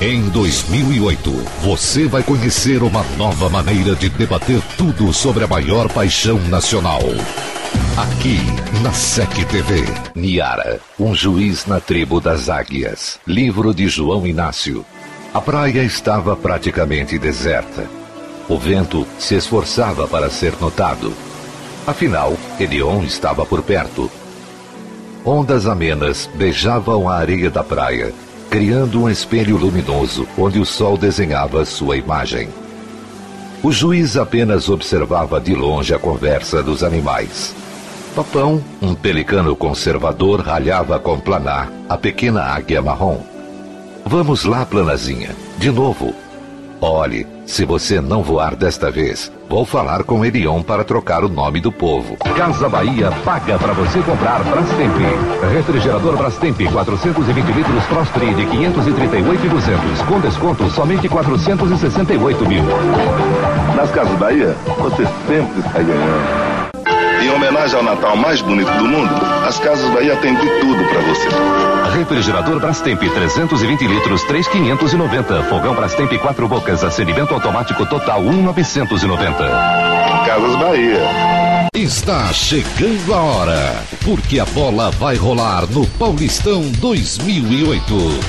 Em 2008, você vai conhecer uma nova maneira de debater tudo sobre a maior paixão nacional. Aqui, na SEC TV. Niara, um juiz na tribo das águias. Livro de João Inácio. A praia estava praticamente deserta. O vento se esforçava para ser notado. Afinal, Edion estava por perto. Ondas amenas beijavam a areia da praia criando um espelho luminoso onde o sol desenhava sua imagem. O juiz apenas observava de longe a conversa dos animais. Papão, um pelicano conservador, ralhava com Planá, a pequena águia marrom. Vamos lá, Planazinha, de novo. Olhe, se você não voar desta vez, vou falar com Elion para trocar o nome do povo. Casa Bahia paga para você comprar Brastemp. Refrigerador Brastemp 420 litros Frostfree de 538,200 com desconto somente 468 mil. Nas Casas Bahia, você sempre está ganhando. Em homenagem ao Natal mais bonito do mundo, as Casas Bahia têm de tudo para você. Refrigerador Brastemp 320 litros 3,590. Fogão Brastemp 4 bocas. Acendimento automático total 1,990. Casas Bahia. Está chegando a hora, porque a bola vai rolar no Paulistão 2008.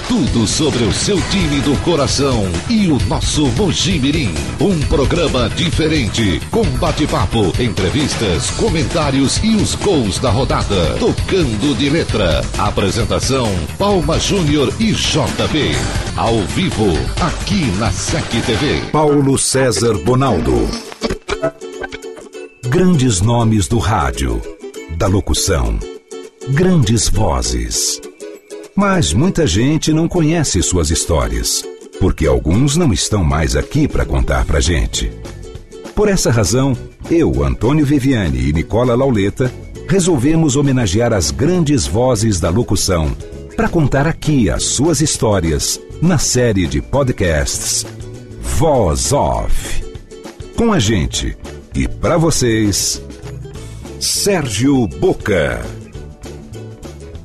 Tudo sobre o seu time do coração e o nosso Mojimirim. Um programa diferente, com bate-papo, entrevistas, comentários e os gols da rodada. Tocando de letra. Apresentação: Palma Júnior e JB. Ao vivo, aqui na SEC TV. Paulo César Bonaldo. Grandes nomes do rádio, da locução, grandes vozes. Mas muita gente não conhece suas histórias, porque alguns não estão mais aqui para contar pra gente. Por essa razão, eu, Antônio Viviane e Nicola Lauleta resolvemos homenagear as grandes vozes da locução para contar aqui as suas histórias na série de podcasts Voz Off. Com a gente e para vocês, Sérgio Boca.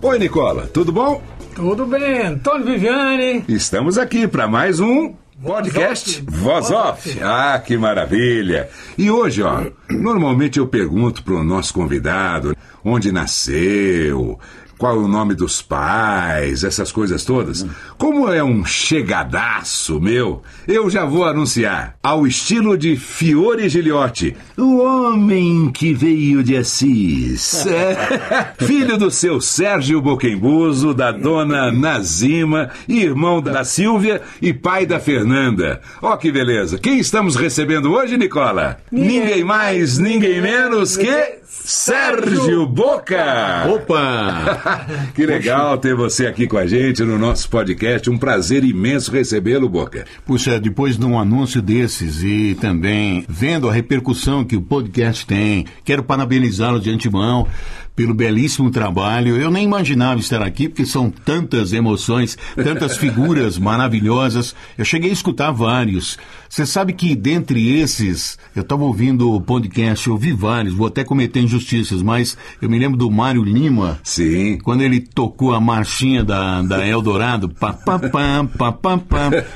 Oi, Nicola, tudo bom? Tudo bem, Antônio Viviane. Estamos aqui para mais um podcast Voz Off. Ah, que maravilha! E hoje, ó, normalmente eu pergunto para o nosso convidado onde nasceu, qual o nome dos pais, essas coisas todas. Como é um chegadaço meu, eu já vou anunciar. Ao estilo de Fiore Giliotti, o homem que veio de Assis. É, filho do seu Sérgio Boquembuso, da dona Nazima, irmão da Silvia e pai da Fernanda. Ó que beleza. Quem estamos recebendo hoje, Nicola? Ninguém mais, ninguém menos que... Sérgio Boca! Opa! que legal ter você aqui com a gente no nosso podcast. Um prazer imenso recebê-lo, Boca. Puxa, depois de um anúncio desses e também vendo a repercussão que o podcast tem, quero parabenizá-lo de antemão pelo belíssimo trabalho. Eu nem imaginava estar aqui, porque são tantas emoções, tantas figuras maravilhosas. Eu cheguei a escutar vários. Você sabe que dentre esses, eu estava ouvindo o podcast, eu ouvi vários, vou até cometer injustiças, mas eu me lembro do Mário Lima. Sim. Quando ele tocou a marchinha da, da Eldorado, pá, pá.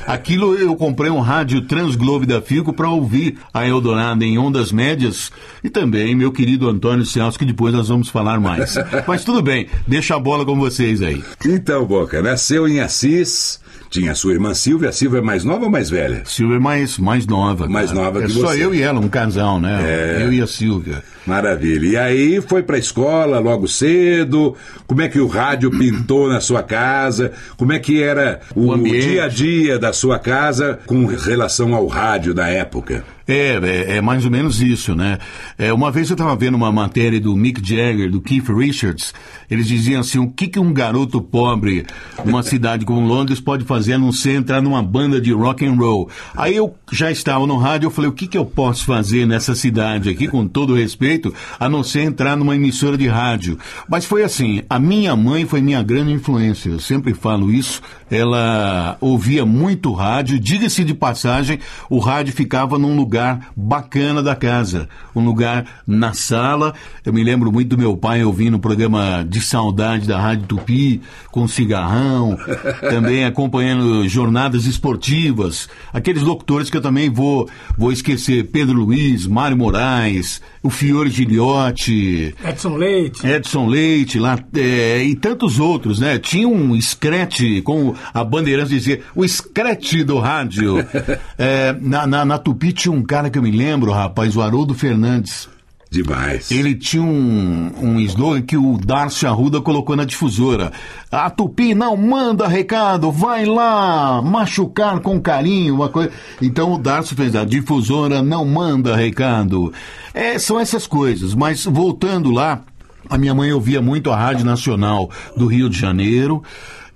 Aquilo eu comprei um rádio Transglobe da Fico para ouvir a Eldorado em ondas médias e também meu querido Antônio Celso, que depois nós vamos falar mais. Mas tudo bem, deixa a bola com vocês aí. Então, Boca, nasceu em Assis, tinha sua irmã Silvia. A Silvia é mais nova ou mais velha? Silvia é mais, mais nova. Mais cara. nova é que só você. eu e ela, um casal, né? É. Eu e a Silvia. Maravilha. E aí foi pra escola logo cedo? Como é que o rádio pintou na sua casa? Como é que era o, O ambiente. dia a dia da sua casa com relação ao rádio da época? É, é, é, mais ou menos isso, né? É, uma vez eu estava vendo uma matéria do Mick Jagger, do Keith Richards, eles diziam assim, o que, que um garoto pobre numa cidade como Londres pode fazer a não ser entrar numa banda de rock and roll? Aí eu já estava no rádio, eu falei, o que, que eu posso fazer nessa cidade aqui, com todo respeito, a não ser entrar numa emissora de rádio? Mas foi assim, a minha mãe foi minha grande influência, eu sempre falo isso, ela ouvia muito rádio, diga-se de passagem, o rádio ficava num lugar bacana da casa, um lugar na sala. Eu me lembro muito do meu pai ouvindo o programa de saudade da Rádio Tupi, com cigarrão, também acompanhando jornadas esportivas, aqueles locutores que eu também vou, vou esquecer, Pedro Luiz, Mário Moraes, o Fiore Giliotti, Edson Leite, Edson Leite, lá, é, e tantos outros, né? Tinha um scratch, como a Bandeirantes dizia, o scratch do rádio. É, na, na, na Tupi tinha um cara que eu me lembro, rapaz, o Haroldo Fernandes. Demais. Ele tinha um, um slogan que o Darcy Arruda colocou na difusora. A Tupi não manda recado, vai lá machucar com carinho, uma coisa. Então o Darcy fez a difusora não manda recado. É, são essas coisas, mas voltando lá, a minha mãe ouvia muito a Rádio Nacional do Rio de Janeiro.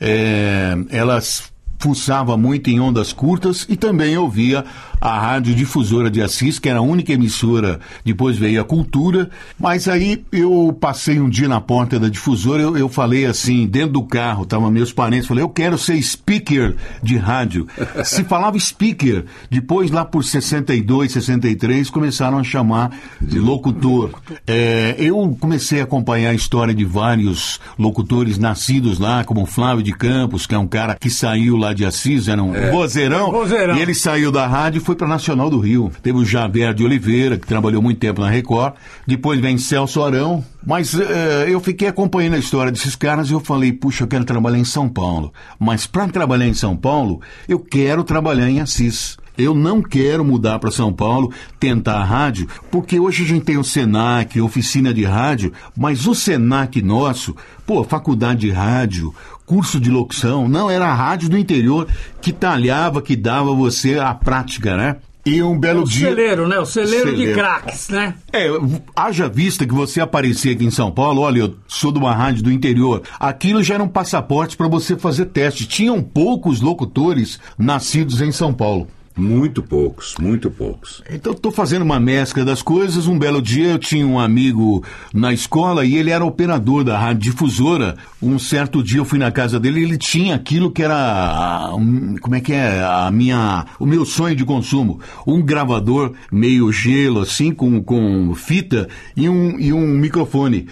É, elas fuçava muito em ondas curtas e também ouvia a Rádio Difusora de Assis, que era a única emissora, depois veio a Cultura, mas aí eu passei um dia na porta da difusora, eu, eu falei assim, dentro do carro, estavam meus parentes, falei, eu quero ser speaker de rádio. Se falava speaker, depois lá por 62, 63, começaram a chamar de locutor. É, eu comecei a acompanhar a história de vários locutores nascidos lá, como Flávio de Campos, que é um cara que saiu lá de Assis, era um é. vozeirão, vozeirão, e ele saiu da rádio e foi para Nacional do Rio. Teve o Javier de Oliveira, que trabalhou muito tempo na Record. Depois vem Celso Arão. Mas uh, eu fiquei acompanhando a história desses caras e eu falei, puxa, eu quero trabalhar em São Paulo. Mas para trabalhar em São Paulo, eu quero trabalhar em Assis. Eu não quero mudar para São Paulo, tentar a rádio, porque hoje a gente tem o Senac, oficina de rádio, mas o Senac nosso, pô, faculdade de rádio, curso de locução, não, era a rádio do interior que talhava, que dava você a prática, né? E um belo o dia. Celeiro, né? O celeiro, celeiro. de craques, né? É, haja vista que você aparecer aqui em São Paulo, olha, eu sou de uma rádio do interior. Aquilo já era um passaporte para você fazer teste. Tinham poucos locutores nascidos em São Paulo. Muito poucos, muito poucos. Então estou fazendo uma mescla das coisas. Um belo dia eu tinha um amigo na escola e ele era operador da rádio difusora. Um certo dia eu fui na casa dele e ele tinha aquilo que era como é que é a minha o meu sonho de consumo, um gravador meio gelo assim com, com fita e um, e um microfone.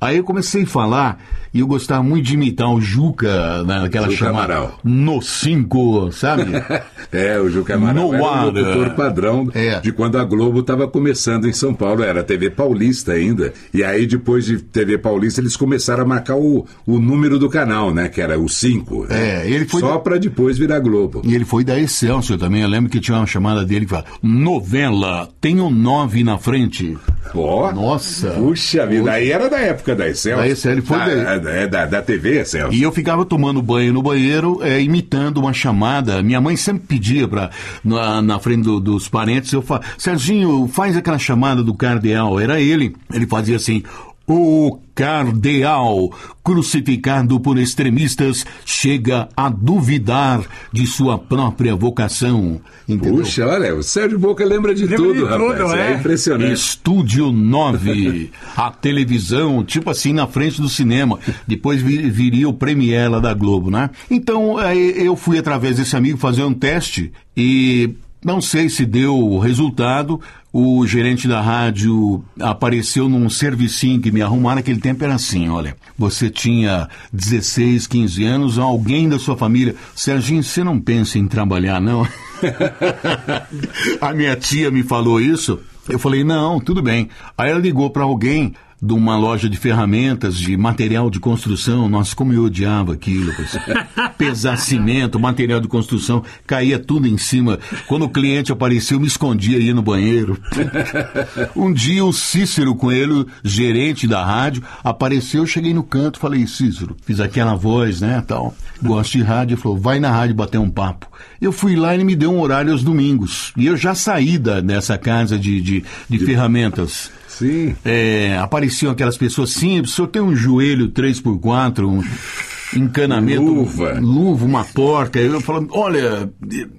Aí eu comecei a falar e eu gostava muito de imitar o Juca naquela Juca chamada Amaral. no 5, sabe? é, o Juca Amaral No era ar, o locutor padrão é. de quando a Globo estava começando em São Paulo, era TV Paulista ainda. E aí depois de TV Paulista eles começaram a marcar o, o número do canal, né, que era o 5. É, ele foi Só da- para depois virar Globo. E ele foi da Excelsior também. Eu lembro que tinha uma chamada dele que fala: novela, tem um 9 na frente. Ó, Nossa. Puxa vida, aí era da época da Excel. Da Excel, ele foi da, daí. É, da, da TV Excel. E eu ficava tomando banho no banheiro, é, imitando uma chamada. Minha mãe sempre pedia pra, na, na frente do- dos parentes, eu falava, Serginho, faz aquela chamada do cardeal. Era ele. Ele fazia assim. O cardeal, crucificado por extremistas, chega a duvidar de sua própria vocação. Entendeu? Puxa, olha, o Sérgio Boca lembra de Lembra tudo, de rapaz. tudo, é é. impressionante. Estúdio 9, a televisão, tipo assim, na frente do cinema. Depois vi- viria o Premiere lá da Globo, né? Então, eu fui através desse amigo fazer um teste e não sei se deu resultado. O gerente da rádio apareceu num servicinho que me arrumaram. Naquele tempo era assim: olha, você tinha 16, 15 anos, alguém da sua família. Serginho, você não pensa em trabalhar, não? A minha tia me falou isso. Eu falei, não, tudo bem. Aí ela ligou para alguém de uma loja de ferramentas, de material de construção. Nossa, como eu odiava aquilo. Pesar cimento, material de construção, caía tudo em cima. Quando o cliente apareceu, eu me escondia aí no banheiro. um dia o Cícero Coelho, gerente da rádio, apareceu, eu cheguei no canto, falei, Cícero, fiz aquela voz, né, tal, gosto de rádio, ele falou, vai na rádio bater um papo. Eu fui lá e ele me deu um horário aos domingos. E eu já saí da, dessa casa de, de, de, de... ferramentas. Sim. É, apareciam aquelas pessoas simples, o senhor tem um joelho 3x4, um encanamento, luva, luva uma porca. Eu falava, olha,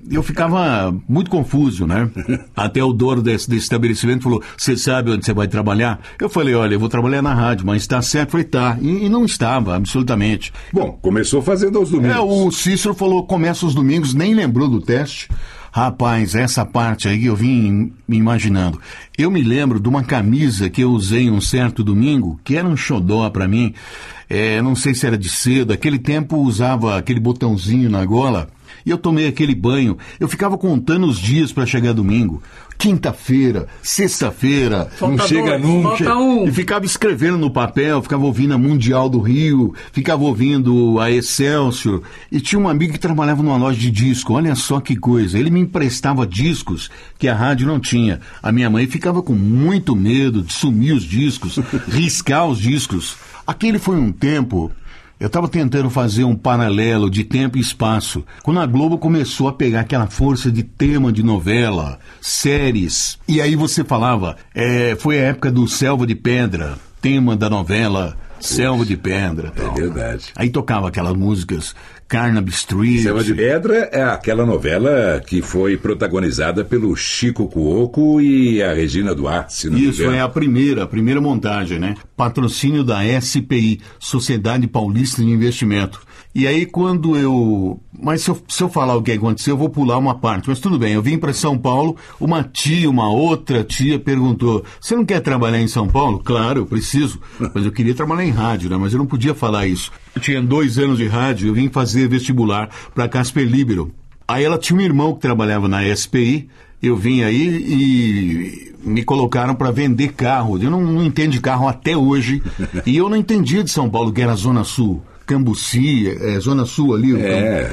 eu ficava muito confuso, né? Até o dono desse, desse estabelecimento falou: Você sabe onde você vai trabalhar? Eu falei: Olha, eu vou trabalhar na rádio, mas está certo? Eu falei: Tá. E, e, não estava, absolutamente. Bom, começou fazendo aos domingos. É, o Cícero falou: Começa os domingos, nem lembrou do teste. Rapaz, essa parte aí eu vim me imaginando. Eu me lembro de uma camisa que eu usei um certo domingo, que era um xodó para mim. É, não sei se era de seda. Aquele tempo usava aquele botãozinho na gola. E eu tomei aquele banho. Eu ficava contando os dias para chegar domingo. Quinta-feira, sexta-feira, não chega dois, nunca. Um. E ficava escrevendo no papel, ficava ouvindo a Mundial do Rio, ficava ouvindo a Excelsior. E tinha um amigo que trabalhava numa loja de disco. Olha só que coisa. Ele me emprestava discos que a rádio não tinha. A minha mãe ficava com muito medo de sumir os discos, riscar os discos. Aquele foi um tempo eu estava tentando fazer um paralelo de tempo e espaço. Quando a Globo começou a pegar aquela força de tema de novela, séries, e aí você falava, é, foi a época do Selva de Pedra, tema da novela Selva de Pedra. Tal. É verdade. Aí tocava aquelas músicas Carnaby Street. Selva de Pedra é aquela novela que foi protagonizada pelo Chico Cuoco e a Regina Duarte. Se não Isso, é a primeira, a primeira montagem, né? Patrocínio da SPI, Sociedade Paulista de Investimento. E aí quando eu... Mas se eu, se eu falar o que aconteceu, eu vou pular uma parte. Mas tudo bem, eu vim para São Paulo, uma tia, uma outra tia perguntou, você não quer trabalhar em São Paulo? Claro, eu preciso. Mas eu queria trabalhar em rádio, né? Mas eu não podia falar isso. Eu tinha dois anos de rádio, eu vim fazer vestibular para Casper Libero. Aí ela tinha um irmão que trabalhava na SPI, eu vim aí e me colocaram para vender carro. Eu não, não entendo de carro até hoje. E eu não entendia de São Paulo, que era a Zona Sul. Cambuci, é, Zona Sul ali. É,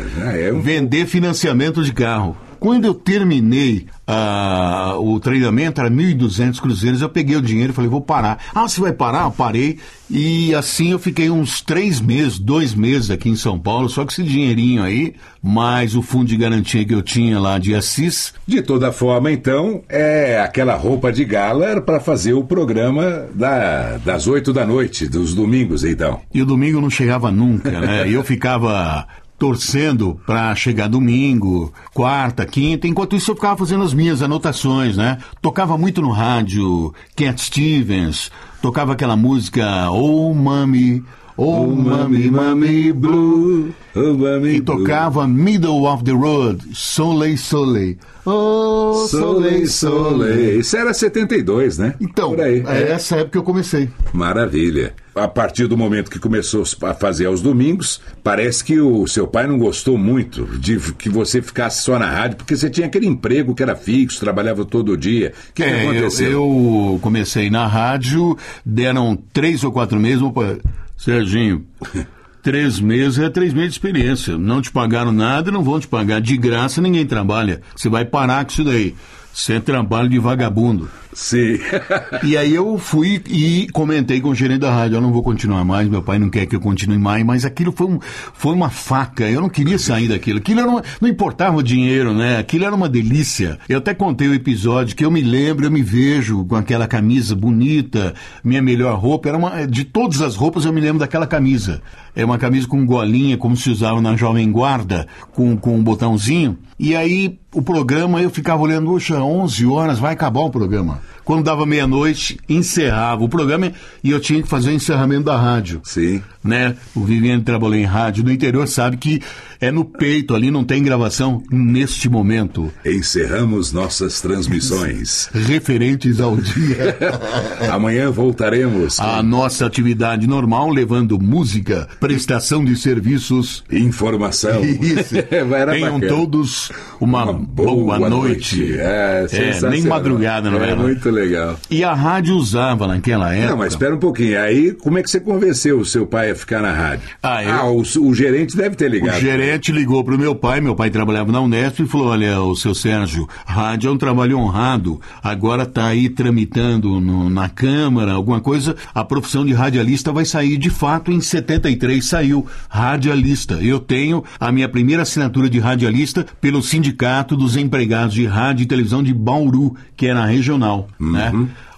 é um... Vender financiamento de carro. Quando eu terminei uh, o treinamento, era 1.200 cruzeiros, eu peguei o dinheiro e falei, vou parar. Ah, você vai parar? Eu parei. E assim eu fiquei uns três meses, dois meses aqui em São Paulo, só que esse dinheirinho aí, mais o fundo de garantia que eu tinha lá de Assis. De toda forma, então, é aquela roupa de gala para fazer o programa da, das oito da noite, dos domingos, então. E o domingo não chegava nunca, né? E eu ficava torcendo para chegar domingo, quarta, quinta. Enquanto isso, eu ficava fazendo as minhas anotações, né? Tocava muito no rádio, Cat Stevens, tocava aquela música Oh Mami, Oh, Mami, Mami Blue. Oh, mami e tocava blue. Middle of the Road, Soleil Soleil. Oh, Soleil Soleil. Isso era 72, né? Então, é, é essa época que eu comecei. Maravilha. A partir do momento que começou a fazer aos domingos, parece que o seu pai não gostou muito de que você ficasse só na rádio, porque você tinha aquele emprego que era fixo, trabalhava todo dia. O que, é, que aconteceu? Eu, eu comecei na rádio, deram três ou quatro meses. Opa, Serginho, três meses é três meses de experiência. Não te pagaram nada, não vão te pagar. De graça ninguém trabalha. Você vai parar com isso daí. Isso é trabalho de vagabundo. Sim. e aí eu fui e comentei com o gerente da rádio, eu não vou continuar mais, meu pai não quer que eu continue mais, mas aquilo foi, um, foi uma faca, eu não queria sair daquilo. Aquilo uma, não importava o dinheiro, né? Aquilo era uma delícia. Eu até contei o episódio que eu me lembro, eu me vejo com aquela camisa bonita, minha melhor roupa, era uma, de todas as roupas eu me lembro daquela camisa. É uma camisa com golinha, como se usava na Jovem Guarda, com, com um botãozinho. E aí o programa eu ficava olhando, puxa, 11 horas, vai acabar o programa. Quando dava meia-noite, encerrava o programa e eu tinha que fazer o encerramento da rádio. Sim. Né? O Viviane trabalhou em rádio no interior, sabe que é no peito ali, não tem gravação neste momento. Encerramos nossas transmissões. Referentes ao dia. Amanhã voltaremos. A nossa atividade normal, levando música, prestação de serviços. Informação. Isso. Tenham bacana. todos uma, uma boa, boa, noite. noite. É, é, nem madrugada, não é? É muito legal. E a rádio usava naquela época. Não, mas espera um pouquinho. Aí, como é que você convenceu o seu pai a ficar na rádio? Ah, eu- o, o gerente deve ter ligado. O gerente ligou pro meu pai, meu pai trabalhava na Unesp e falou: Olha, o seu Sérgio, rádio é um trabalho honrado, agora tá aí tramitando no- na Câmara, alguma coisa, a profissão de radialista vai sair. De fato, em 73 saiu radialista. Eu tenho a minha primeira assinatura de radialista pelo Sindicato dos Empregados de Rádio e Televisão de Bauru, que era regional, né?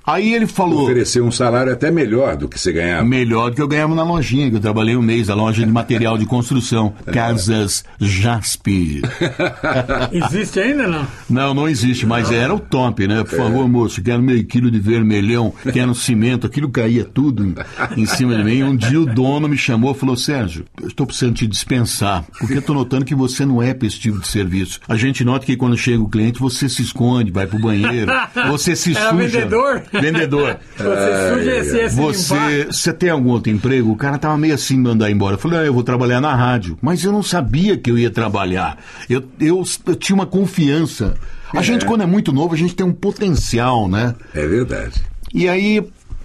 Aí ele falou. Ofereceu um salário até melhor do que você ganhava. Melhor do que eu ganhava na lojinha, que eu trabalhei um mês, a loja de material de construção, Casas Jaspe. Existe ainda não? Não, não existe, mas era o top, né? Por favor, moço, quero meio quilo de vermelhão, quero cimento, aquilo caía tudo em, cima de mim. Um dia o dono me chamou e falou, Sérgio, eu estou precisando te dispensar, porque eu estou notando que você não é para esse tipo de serviço. A gente nota que quando chega o cliente, você se esconde, vai pro banheiro, você se Era suja. vendedor? Vendedor. Você esse Você, você tem algum outro emprego? O cara tava meio assim mandar embora. Eu falei, ah, eu vou trabalhar na rádio. Mas eu não sabia que eu ia trabalhar. Eu, eu, eu tinha uma confiança. A gente, quando é muito novo, a gente tem um potencial, né? É verdade. E aí,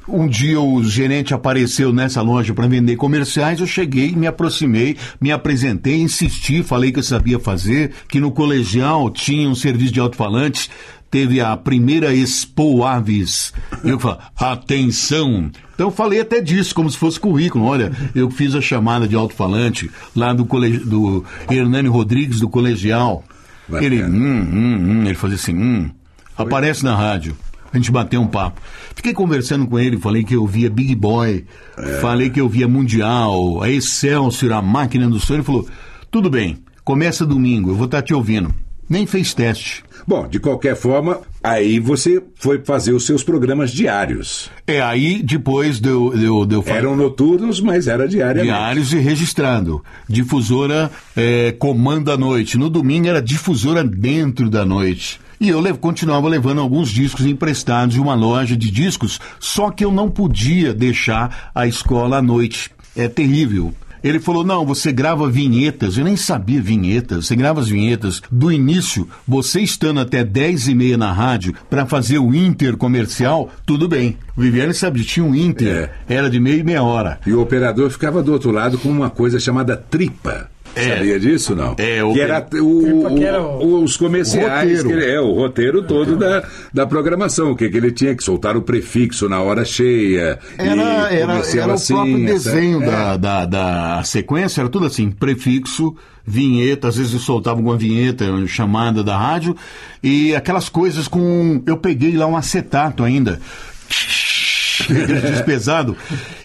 um dia o gerente apareceu nessa loja para vender comerciais, eu cheguei, me aproximei, me apresentei, insisti, falei que eu sabia fazer, que no colegial tinha um serviço de alto-falantes, teve a primeira Expo Aves. Eu falei, atenção! Então eu falei até disso, como se fosse currículo. Olha, eu fiz a chamada de alto-falante lá do, colegi do Hernani Rodrigues, do colegial. Bacana. Ele, hum, hum, hum, ele fazia assim, hum, aparece na rádio. A gente bateu um papo. Fiquei conversando com ele, falei que eu via Big Boy, falei que eu via Mundial, a Excelsior, a máquina do sonho. Ele falou: tudo bem, começa domingo, eu vou estar te ouvindo. Nem fez teste. Bom, de qualquer forma, aí você foi fazer os seus programas diários. É aí, depois deu, deu, deu Eram noturnos, mas era diariamente. Diários e registrado. Difusora é, comanda a noite. No domingo era difusora dentro da noite. E eu lev continuava levando alguns discos emprestados de uma loja de discos, só que eu não podia deixar a escola à noite. É terrível. Ele falou: não, você grava vinhetas. Eu nem sabia vinhetas. Você grava as vinhetas do início, você estando até 10 e meia na rádio para fazer o Inter comercial, tudo bem. O Viviane sabe, tinha um Inter, era de meia e meia hora. E o operador ficava do outro lado com uma coisa chamada tripa. É. Sabia disso, não? É, o- que era o, que o- era o- os comerciais. Roteiro. que ele- é, o roteiro todo da, da programação. O que, que ele tinha que soltar o prefixo na hora cheia. Era, e era, era o assim, próprio essa- desenho é. da, da, da sequência, era tudo assim, prefixo, vinheta, às vezes eu soltava uma vinheta, uma chamada da rádio, e aquelas coisas com. Eu peguei lá um acetato ainda. Pesado.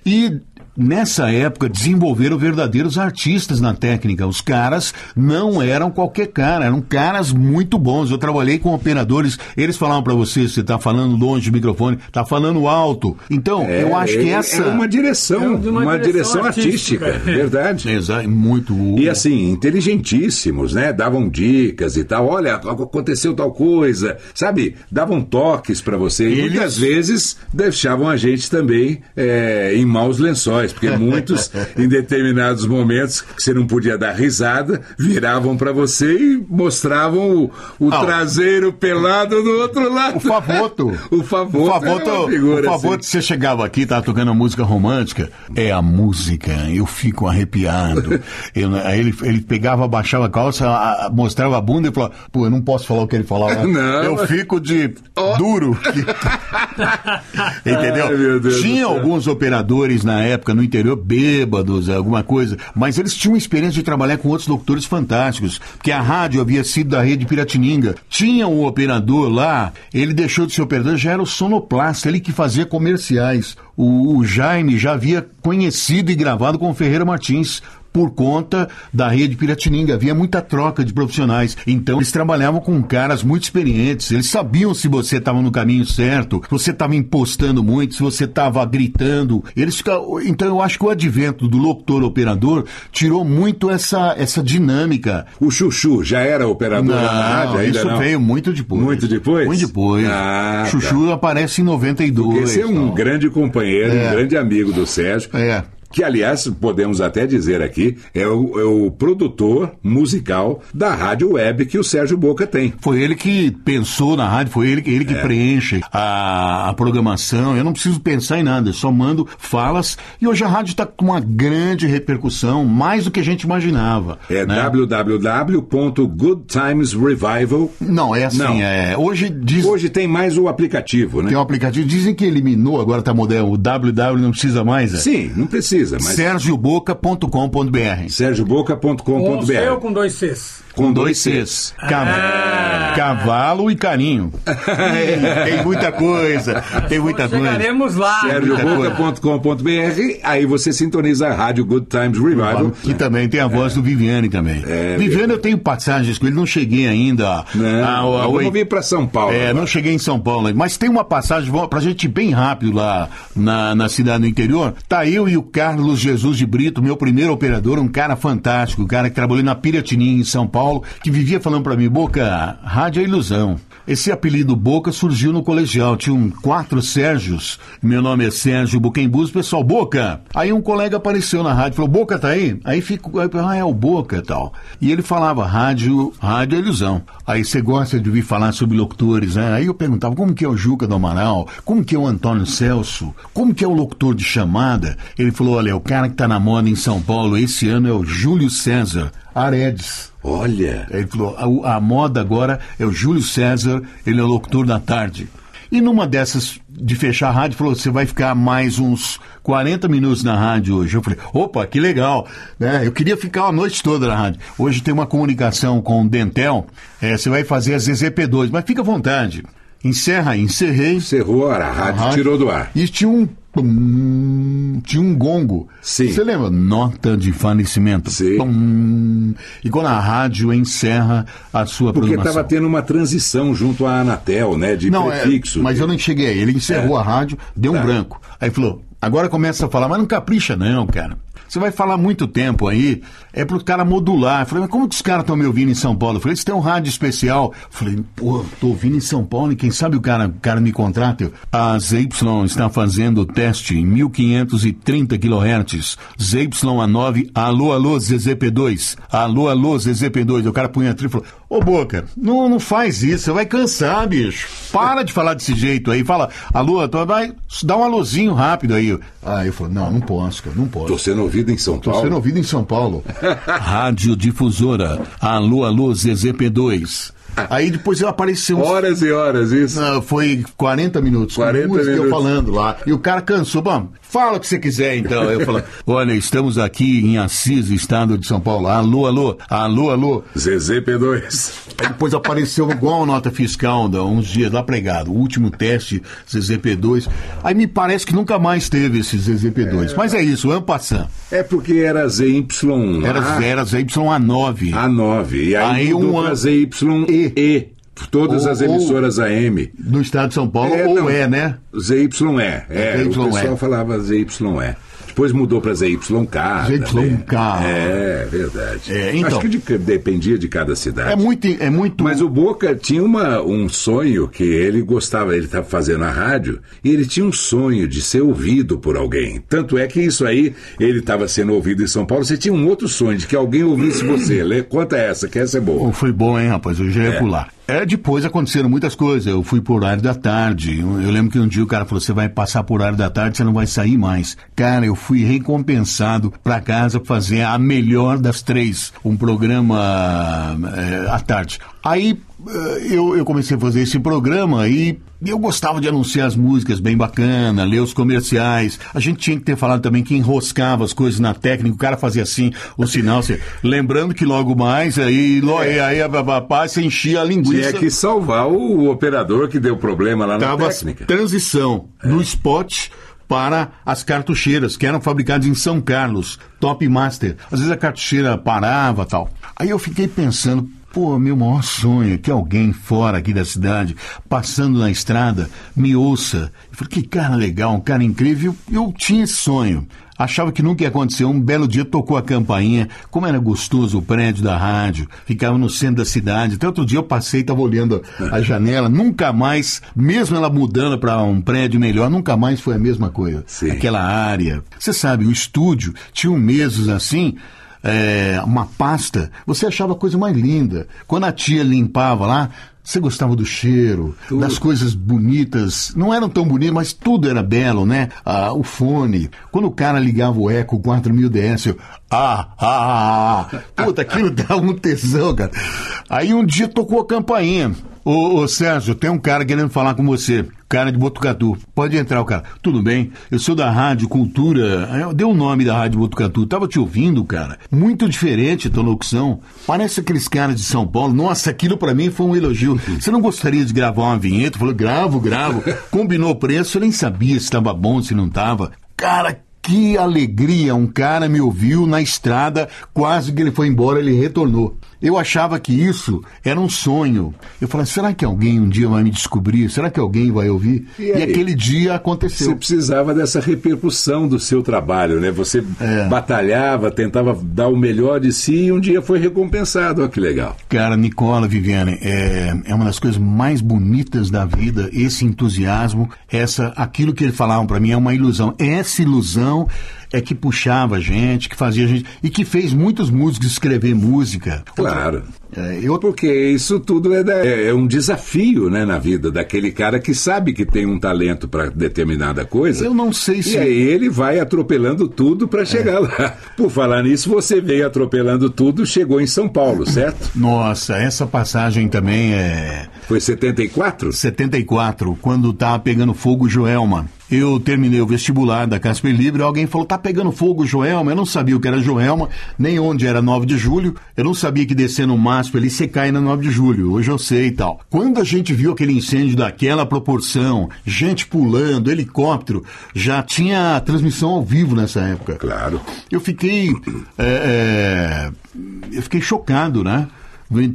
E nessa época desenvolveram verdadeiros artistas na técnica. Os caras não eram qualquer cara, eram caras muito bons. Eu trabalhei com operadores, eles falavam pra você, você tá falando longe do microfone, tá falando alto. Então, É, eu acho que é- essa É uma direção, É uma uma, direção direção, artística, artística. verdade. Exato, muito. E assim, inteligentíssimos, né? Davam dicas e tal. Olha, aconteceu tal coisa, sabe? Davam toques pra você. E Eles- muitas vezes deixavam a gente também é, em maus lençóis, porque muitos, em determinados momentos, que você não podia dar risada, viravam pra você e mostravam o, o Ah, traseiro pelado do outro lado. O Favoto. o Favoto. O Favoto, o Favoto assim. você chegava aqui, tava tocando a música romântica. É a música, eu fico arrepiado. Eu- aí ele, ele pegava, baixava a calça, a- mostrava a bunda e falava, pô, eu não posso falar o que ele falava. Não. Eu fico de duro. Entendeu? Ai, Tinha alguns operadores na época no interior, bêbados, alguma coisa, mas eles tinham experiência de trabalhar com outros locutores fantásticos, porque a rádio havia sido da rede Piratininga. Tinha um operador lá, ele deixou de ser operador, já era o sonoplasta, ele que fazia comerciais. O, o Jaime já havia conhecido e gravado com o Ferreira Martins por conta da rede Piratininga. Havia muita troca de profissionais. Então eles trabalhavam com caras muito experientes. Eles sabiam se você estava no caminho certo, se você estava impostando muito, se você estava gritando. Eles ficavam... Então eu acho que o advento do locutor operador tirou muito essa, essa dinâmica. O Chuchu já era operador Não, na rádio? Ainda isso não? veio muito depois. Muito depois? Muito depois. Ah, Chuchu aparece em 92. Esse é um tal. grande companheiro, É. um grande amigo do Sérgio. É. que aliás podemos até dizer aqui é o, é o produtor musical da rádio web que o Sérgio Boca tem. Foi ele que pensou na rádio, foi ele, ele que É. preenche a, a programação. Eu não preciso pensar em nada, eu só mando falas. E hoje a rádio está com uma grande repercussão, mais do que a gente imaginava. É né? www.goodtimesrevival. Não, é assim, Não. é. Hoje diz. Hoje tem mais o aplicativo, né? Tem um aplicativo, dizem que eliminou, agora tá moderno, o www não precisa mais. É. Sim, não precisa, mas SérgioBoca.com.br sergioboca.com.br Com com dois Cs? Com dois Cs. Cav- Ah. Cavalo e carinho. tem muita coisa. Tem muita coisa. Chegaremos lá. sergioboca.com.br, aí você sintoniza a rádio Good Times Revival. E também tem a voz do Viviane também. Viviane, eu tenho passagens com ele, não cheguei ainda. Né? a- a- vamos vir para São Paulo. É, não cheguei em São Paulo, mas tem uma passagem pra gente ir bem rápido lá na, na cidade do interior. Tá eu e o Carlos Jesus de Brito, meu primeiro operador, um cara fantástico, um cara que trabalhou na Piratininha em São Paulo, que vivia falando pra mim, Boca, rádio é ilusão. Esse apelido Boca surgiu no colegial, tinham quatro Sérgios, meu nome é Sérgio Buquembus, pessoal, Boca. Aí um colega apareceu na rádio, falou, Boca tá aí? Aí fico, aí, eu, ah, é o Boca e tal. E ele falava, rádio, rádio é ilusão. Aí você gosta de ouvir falar sobre locutores, né? Aí eu perguntava, como que é o Juca do Amaral? Como que é o Antônio Celso? Como que é o locutor de chamada? Ele falou, olha, o cara que tá na moda em São Paulo esse ano é o Júlio César Aredes. Olha, Ele falou, a, a moda agora é o Júlio César, ele é o locutor da tarde. E numa dessas de fechar a rádio, falou, você vai ficar mais uns 40 minutos na rádio hoje. Eu falei, opa, que legal. Né? Eu queria ficar a noite toda na rádio. Hoje tem uma comunicação com o Dentel, é, você vai fazer a ZZP2, mas fica à vontade. Encerra aí, encerrei. cerrou a rádio, A rádio. tirou do ar. E tinha um. Pum, tinha um gongo. Sim. Você lembra? Nota de falecimento. Sim. Pum. E quando a rádio encerra a sua Porque estava tendo uma transição junto à Anatel, né? De Não, é, prefixo. mas eu não cheguei. Ele encerrou É. a rádio, deu um Tá. branco. Aí falou: agora começa a falar, mas não capricha, não, cara. Você vai falar muito tempo aí, é pro cara modular. Eu falei, mas como que os caras estão me ouvindo em São Paulo? Eu falei, eles têm um rádio especial. Eu falei, pô, tô ouvindo em São Paulo e quem sabe o cara, o cara me contrata. A ZY está fazendo o teste em 1530 kHz. ZY9, alô, alô, ZZP2. Alô, alô, ZZP2. O cara punha a falou, ô Boca, não, não faz isso, você vai cansar, bicho. Para de falar desse jeito aí. Fala, alô, tu vai, dá um alôzinho rápido aí. Aí eu falei, não, não posso, cara, não posso. Tô sendo ouvido em São Tô Paulo. sendo ouvido em São Paulo. Rádio Difusora. Alô, alô, ZZP2. Aí depois apareceu uns Horas e horas, isso. não, foi 40 minutos. 40 música eu minutos. falando lá. E o cara cansou. Bom, fala o que você quiser então. Eu falo, olha, estamos aqui em Assis, estado de São Paulo. Alô, alô, alô, alô. ZZP2. Aí depois apareceu igual a nota fiscal, da, uns dias lá pregado. O último teste, ZZP2. Aí me parece que nunca mais teve esse ZZP2. Mas é isso, ano passando. É porque era ZY Era, lá, era ZY9. A9. E aí, Aí um ano- ZYE. Todas Ou- as emissoras AM. No estado de São Paulo, É, ou não. é, né? ZYE. É, ZYE. o pessoal falava ZYE. Depois mudou para ZYK. ZYK. também. É, verdade. É, então. Acho que de- dependia de cada cidade. É muito. É muito Mas o Boca tinha uma, um sonho que ele gostava, ele estava fazendo a rádio, e ele tinha um sonho de ser ouvido por alguém. Tanto é que isso aí, ele estava sendo ouvido em São Paulo, você tinha um outro sonho de que alguém ouvisse você. Conta essa, que essa é boa. Oh, foi bom, hein, rapaz? Eu já ia É. pular. É, depois aconteceram muitas coisas. Eu fui por horário da tarde. Eu, eu lembro que um dia o cara falou: você vai passar por horário da tarde, você não vai sair mais. Cara, eu fui recompensado pra casa fazer a melhor das três. Um programa é, à tarde. Aí eu, eu comecei a fazer esse programa e eu gostava de anunciar as músicas bem bacana, ler os comerciais. A gente tinha que ter falado também que enroscava as coisas na técnica, o cara fazia assim, o sinal. Assim, lembrando que logo mais, aí, lo- aí a, a, você enchia a linguiça. Tinha que salvar o operador que deu problema lá na Tava técnica. transição do spot para as cartucheiras, que eram fabricadas em São Carlos, Top Master. Às vezes a cartucheira parava tal. Aí eu fiquei pensando, Pô, meu maior sonho é que alguém fora aqui da cidade, passando na estrada, me ouça. Eu falei, que cara legal, um cara incrível. Eu tinha esse sonho. Achava que nunca ia acontecer. Um belo dia tocou a campainha. Como era gostoso o prédio da rádio. Ficava no centro da cidade. Até outro dia eu passei e estava olhando a janela. Nunca mais, mesmo ela mudando para um prédio melhor, nunca mais foi a mesma coisa. Sim. Aquela área. Você sabe, o estúdio tinha meses assim. É, uma pasta, você achava a coisa mais linda. Quando a tia limpava lá, você gostava do cheiro, das coisas bonitas. Não eram tão bonitas, mas tudo era belo, né? Ah, o fone. Quando o cara ligava o Eco 4000 DS, eu, ah, ah, ah, ah. Puta, aquilo dava um tesão, cara. Aí um dia tocou a campainha. Ô, ô Sérgio, tem um cara querendo falar com você. Cara de Botucatu. Pode entrar, o cara. Tudo bem? Eu sou da Rádio Cultura. Eu dei o nome da Rádio Botucatu. Tava te ouvindo, cara. Muito diferente a tua locução. Parece aqueles caras de São Paulo. Nossa, aquilo pra mim foi um elogio. Você não gostaria de gravar uma vinheta? Falou, gravo, gravo. Combinou o preço, eu nem sabia se estava bom, se não tava. Cara, que alegria! Um cara me ouviu na estrada, quase que ele foi embora, ele retornou. Eu achava que isso era um sonho. Eu falei, será que alguém um dia vai me descobrir? Será que alguém vai ouvir? E E, aquele dia Você aconteceu. precisava dessa repercussão do seu trabalho, né? Você É. batalhava, tentava dar o melhor de si e um dia foi recompensado. Olha que legal. Cara, Nicola Viviane, é, é uma das coisas mais bonitas da vida, esse entusiasmo, essa, aquilo que ele falava para mim é uma ilusão. Essa ilusão é que puxava a gente, que fazia a gente, e que fez muitos músicos escrever música. Claro. É, eu Porque isso tudo é, da- é- é um desafio né, na vida daquele cara que sabe que tem um talento para determinada coisa. Eu não sei se- E aí ele vai atropelando tudo para chegar lá. Por falar nisso, você veio atropelando tudo, chegou em São Paulo, certo? Nossa, essa passagem também é Foi 74? 74, quando tava pegando fogo Joelma. Eu terminei o vestibular da Casper Libre, alguém falou, tá pegando fogo Joelma? Eu não sabia o que era Joelma, nem onde era 9 de julho, eu não sabia que descer no MASP ali você cai na 9 de julho, hoje eu sei e tal. Quando a gente viu aquele incêndio daquela proporção, gente pulando, helicóptero, já tinha transmissão ao vivo nessa época. Claro. Eu fiquei. é, é, eu fiquei chocado, né?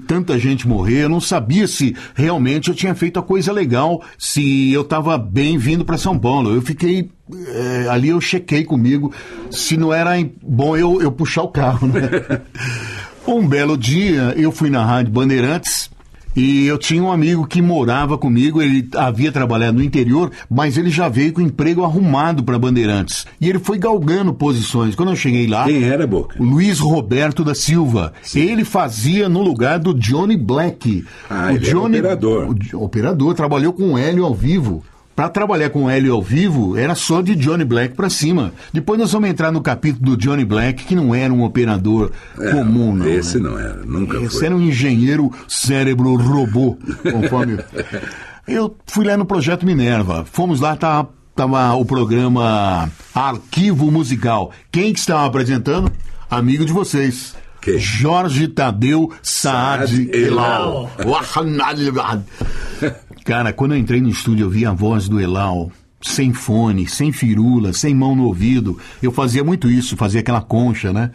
Tanta gente morrer, eu não sabia se realmente eu tinha feito a coisa legal, se eu estava bem vindo para São Paulo. Eu fiquei. é, ali eu chequei comigo se não era bom eu, eu puxar o carro, né? um belo dia eu fui na Rádio Bandeirantes. E eu tinha um amigo que morava comigo, ele havia trabalhado no interior, mas ele já veio com emprego arrumado para Bandeirantes. E ele foi galgando posições. Quando eu cheguei lá, Quem era, Boca? o Luiz Roberto da Silva. Ele fazia no lugar do Johnny Black. Ah, ele era operador. o operador, trabalhou com o Hélio ao vivo. Para trabalhar com o Hélio ao vivo, era só de Johnny Black para cima. Depois nós vamos entrar no capítulo do Johnny Black, que não era um operador comum, não. Esse né? não era, nunca Esse foi. era um engenheiro cérebro robô, conforme. Eu fui lá no Projeto Minerva. Fomos lá, tava, tava o programa Arquivo Musical. Quem que estava apresentando? Amigo de vocês. Quem? Jorge Tadeu Saad Saad Elal. Cara, quando eu entrei no estúdio, eu vi a voz do Elal. Sem fone, sem firula, sem mão no ouvido. Eu fazia muito isso, fazia aquela concha, né?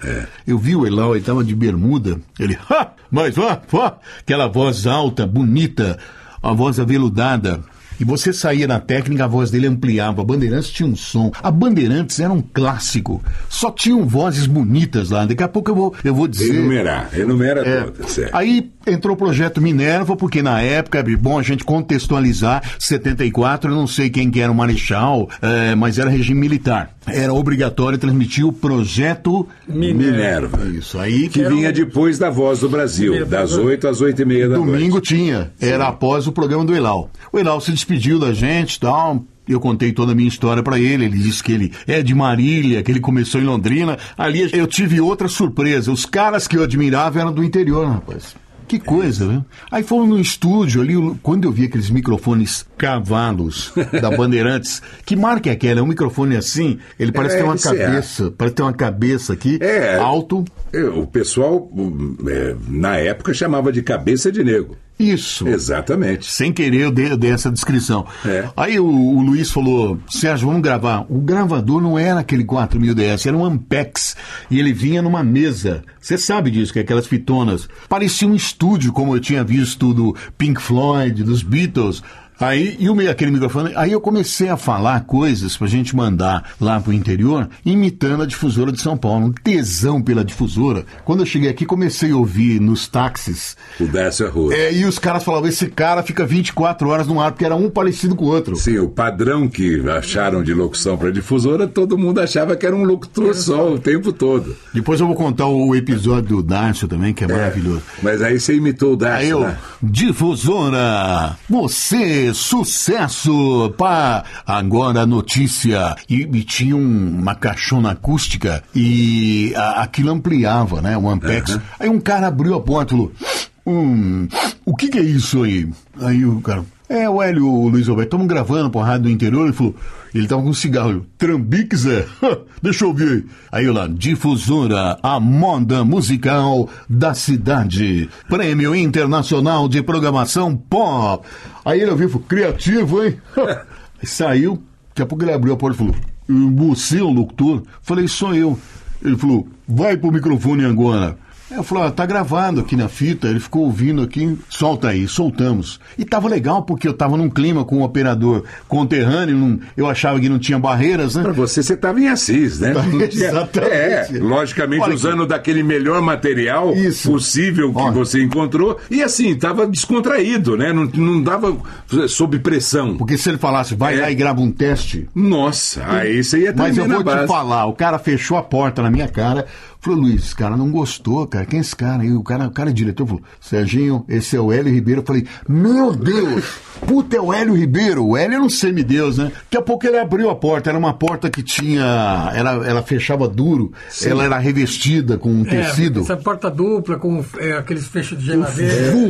Eu vi o Elal, ele tava de bermuda. Ele, ha! Mas vá, vá! Aquela voz alta, bonita, a voz aveludada. E você saía na técnica, a voz dele ampliava. A Bandeirantes tinha um som. A Bandeirantes era um clássico. Só tinham vozes bonitas lá. Daqui a pouco eu vou, eu vou dizer. Enumerar, enumera É. todas, certo. Aí entrou o projeto Minerva, porque na época, é bom a gente contextualizar, 74, eu não sei quem que era o Marechal, é, mas era regime militar. Era obrigatório transmitir o projeto Minerva. Isso, aí Que vinha depois da Voz do Brasil, das 8 às 8 e meia da Domingo noite. tinha, era após o programa do Elal. O Elal se despediu da gente e tal. Eu contei toda a minha história pra ele. Ele disse que ele é de Marília, que ele começou em Londrina. Ali eu tive outra surpresa. Os caras que eu admirava eram do interior, rapaz. Que coisa, né? Aí fomos no estúdio ali, quando eu vi aqueles microfones cavalos da Bandeirantes, que marca é aquela? É um microfone assim, ele parece É, ter uma cabeça, parece ter uma cabeça aqui, É. alto. É, O pessoal, hum, é, na época, chamava de cabeça de negro. Isso. Exatamente. Sem querer, eu dei, eu dei essa descrição. É. Aí o, o Luiz falou: Sérgio, vamos gravar. O gravador não era aquele 4000 DS, era um Ampex. E ele vinha numa mesa. Você sabe disso, que é aquelas fitonas. Parecia um estúdio, como eu tinha visto do Pink Floyd, dos Beatles. Aí, e o, aquele microfone, aí eu comecei a falar coisas pra gente mandar lá pro interior, imitando a difusora de São Paulo. Um tesão pela difusora. Quando eu cheguei aqui, comecei a ouvir nos táxis O Décio Arruda. é, e os caras falavam, esse cara fica 24 horas no ar, porque era um parecido com o outro. Sim, o padrão que acharam de locução para difusora, todo mundo achava que era um locutor só o tempo todo. Depois eu vou contar o episódio do Darcio também, que é, maravilhoso. Mas aí você imitou o Aí Décio, eu, né? difusora, você, sucesso, pá, agora a notícia. E, e tinha um- uma caixona acústica e a- aquilo ampliava, né, o Ampex. Aí um cara abriu a porta e falou, hum, o que que é isso aí? Aí o cara, é o Hélio o Luiz Alberto, estamos gravando pra rádio do interior, ele falou, ele tava com um cigarro, Trambiques é, deixa eu ver aí. Aí eu lá, difusora, a moda musical da cidade, prêmio internacional de programação pop. Aí ele ouviu falou, criativo, hein? Saiu, daqui a pouco ele abriu a porta e falou, você é o locutor? Falei, sou eu. Ele falou, vai pro microfone agora. Eu falei, tá gravado aqui na fita. Ele ficou ouvindo aqui, solta aí, soltamos. E tava legal porque eu tava num clima com um operador conterrâneo, não- eu achava que não tinha barreiras, né? Pra você, você estava em Assis, né? Exatamente. É, logicamente Olha usando daquele melhor material Isso. possível que Olha. você encontrou. E assim, estava descontraído, né? Não, não dava sob pressão. Porque se ele falasse, vai É. lá e grava um teste, Nossa, aí você ia Mas tremer eu vou te falar, o cara fechou a porta na minha cara. Falou, Luiz, esse cara não gostou, cara. Quem é esse cara? aí? o cara, o cara é diretor falou, Serginho, esse é o Hélio Ribeiro. Eu falei, meu Deus, puta, é o Hélio Ribeiro. O Hélio era um semideus, né? Daqui a pouco ele abriu a porta. Era uma porta que tinha. Ela, ela fechava duro, ela era revestida com um tecido. É, essa porta dupla com é, aqueles fechos de geladeira.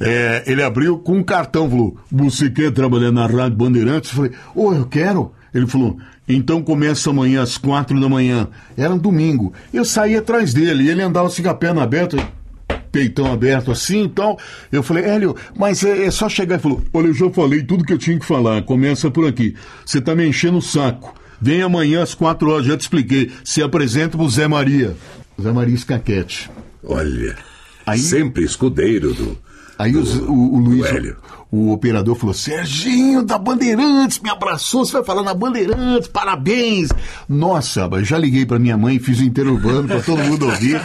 É, ele abriu com um cartão, falou: Você quer trabalhar na Rádio Bandeirantes? Eu falei: Ô, eu quero. Ele falou: Então começa amanhã às quatro da manhã. Era um domingo. Eu saí atrás dele e ele andava assim com a perna aberta. Peitão aberto assim e tal. Eu falei, Hélio, mas é, é só chegar e falou: Olha, eu já falei tudo que eu tinha que falar. Começa por aqui. Você tá me enchendo o saco. Vem amanhã às quatro horas, já te expliquei. Se apresenta pro Zé Maria. Zé Maria Escaquete. Olha, Aí- sempre escudeiro do. Aí os- o, o Luiz. O operador, falou: Serginho da Bandeirantes, me abraçou, você vai falar na Bandeirantes, parabéns. Nossa, já liguei para minha mãe, fiz o interurbano para todo mundo ouvir.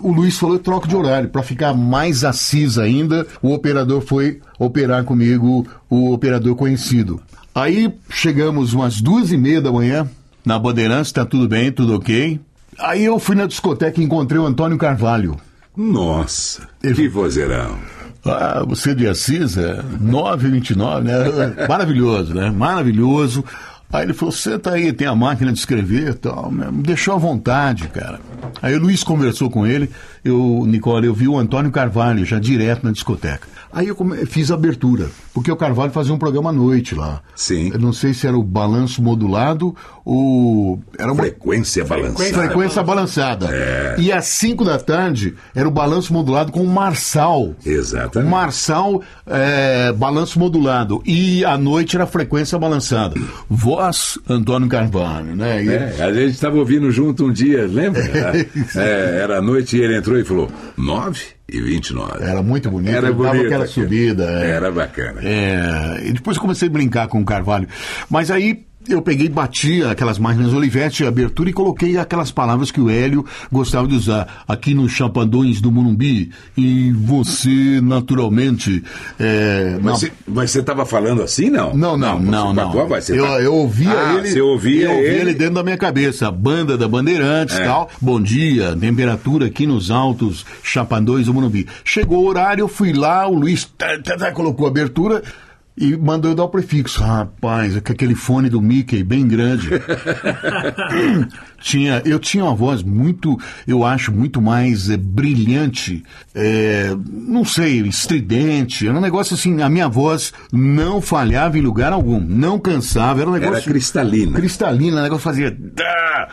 O Luiz falou: troco de horário. Para ficar mais assis ainda, o operador foi operar comigo, o operador conhecido. Aí chegamos umas duas e meia da manhã, na Bandeirantes, tá tudo bem, tudo ok. Aí eu fui na discoteca e encontrei o Antônio Carvalho. Nossa, Ele- que vozeirão. Ah, você de Assis, é 929, né? Maravilhoso, né? Maravilhoso. Aí ele falou, senta aí, tem a máquina de escrever e tal. né? Me deixou à vontade, cara. Aí o Luiz conversou com ele, eu, Nicole, eu vi o Antônio Carvalho já direto na discoteca. Aí eu fiz a abertura, porque o Carvalho fazia um programa à noite lá. Sim. Eu não sei se era o balanço modulado ou... Era uma Frequência balançada. frequência balançada. É. E às 5 da tarde era o balanço modulado com o Marçal. Exatamente. Marçal, é, balanço modulado. E à noite era frequência balançada. Voz Antônio Carvalho, né? E- É, a gente estava ouvindo junto um dia, lembra? É, era a noite e ele entrou e falou: 9 e 29. Era muito bonito. Era bonito. aquela aquilo. subida. é. Era bacana. É, e depois comecei a brincar com o Carvalho. Mas aí eu peguei bati aquelas máquinas Olivetti, abertura, e coloquei aquelas palavras que o Hélio gostava de usar. Aqui nos Chapadões do Morumbi, e você, naturalmente... é, Mas você- Mas você estava falando assim, não? Não, não, não, não. Vai? Você eu, tá- eu ouvia Ah, ele. Você ouvia eu ouvia ele. ele dentro da minha cabeça. A banda da Bandeirantes e É. tal. Bom dia, temperatura aqui nos altos Chapadões do Morumbi. Chegou o horário, eu fui lá, o Luiz tá, tá, tá, colocou a abertura. E mandou eu dar o prefixo. Rapaz, com aquele fone do Mickey bem grande. tinha, eu tinha uma voz muito, eu acho, muito mais eh, brilhante, eh, não sei, estridente. Era um negócio assim, a minha voz não falhava em lugar algum, não cansava. Era um negócio. Era cristalina. Cristalina, o negócio fazia.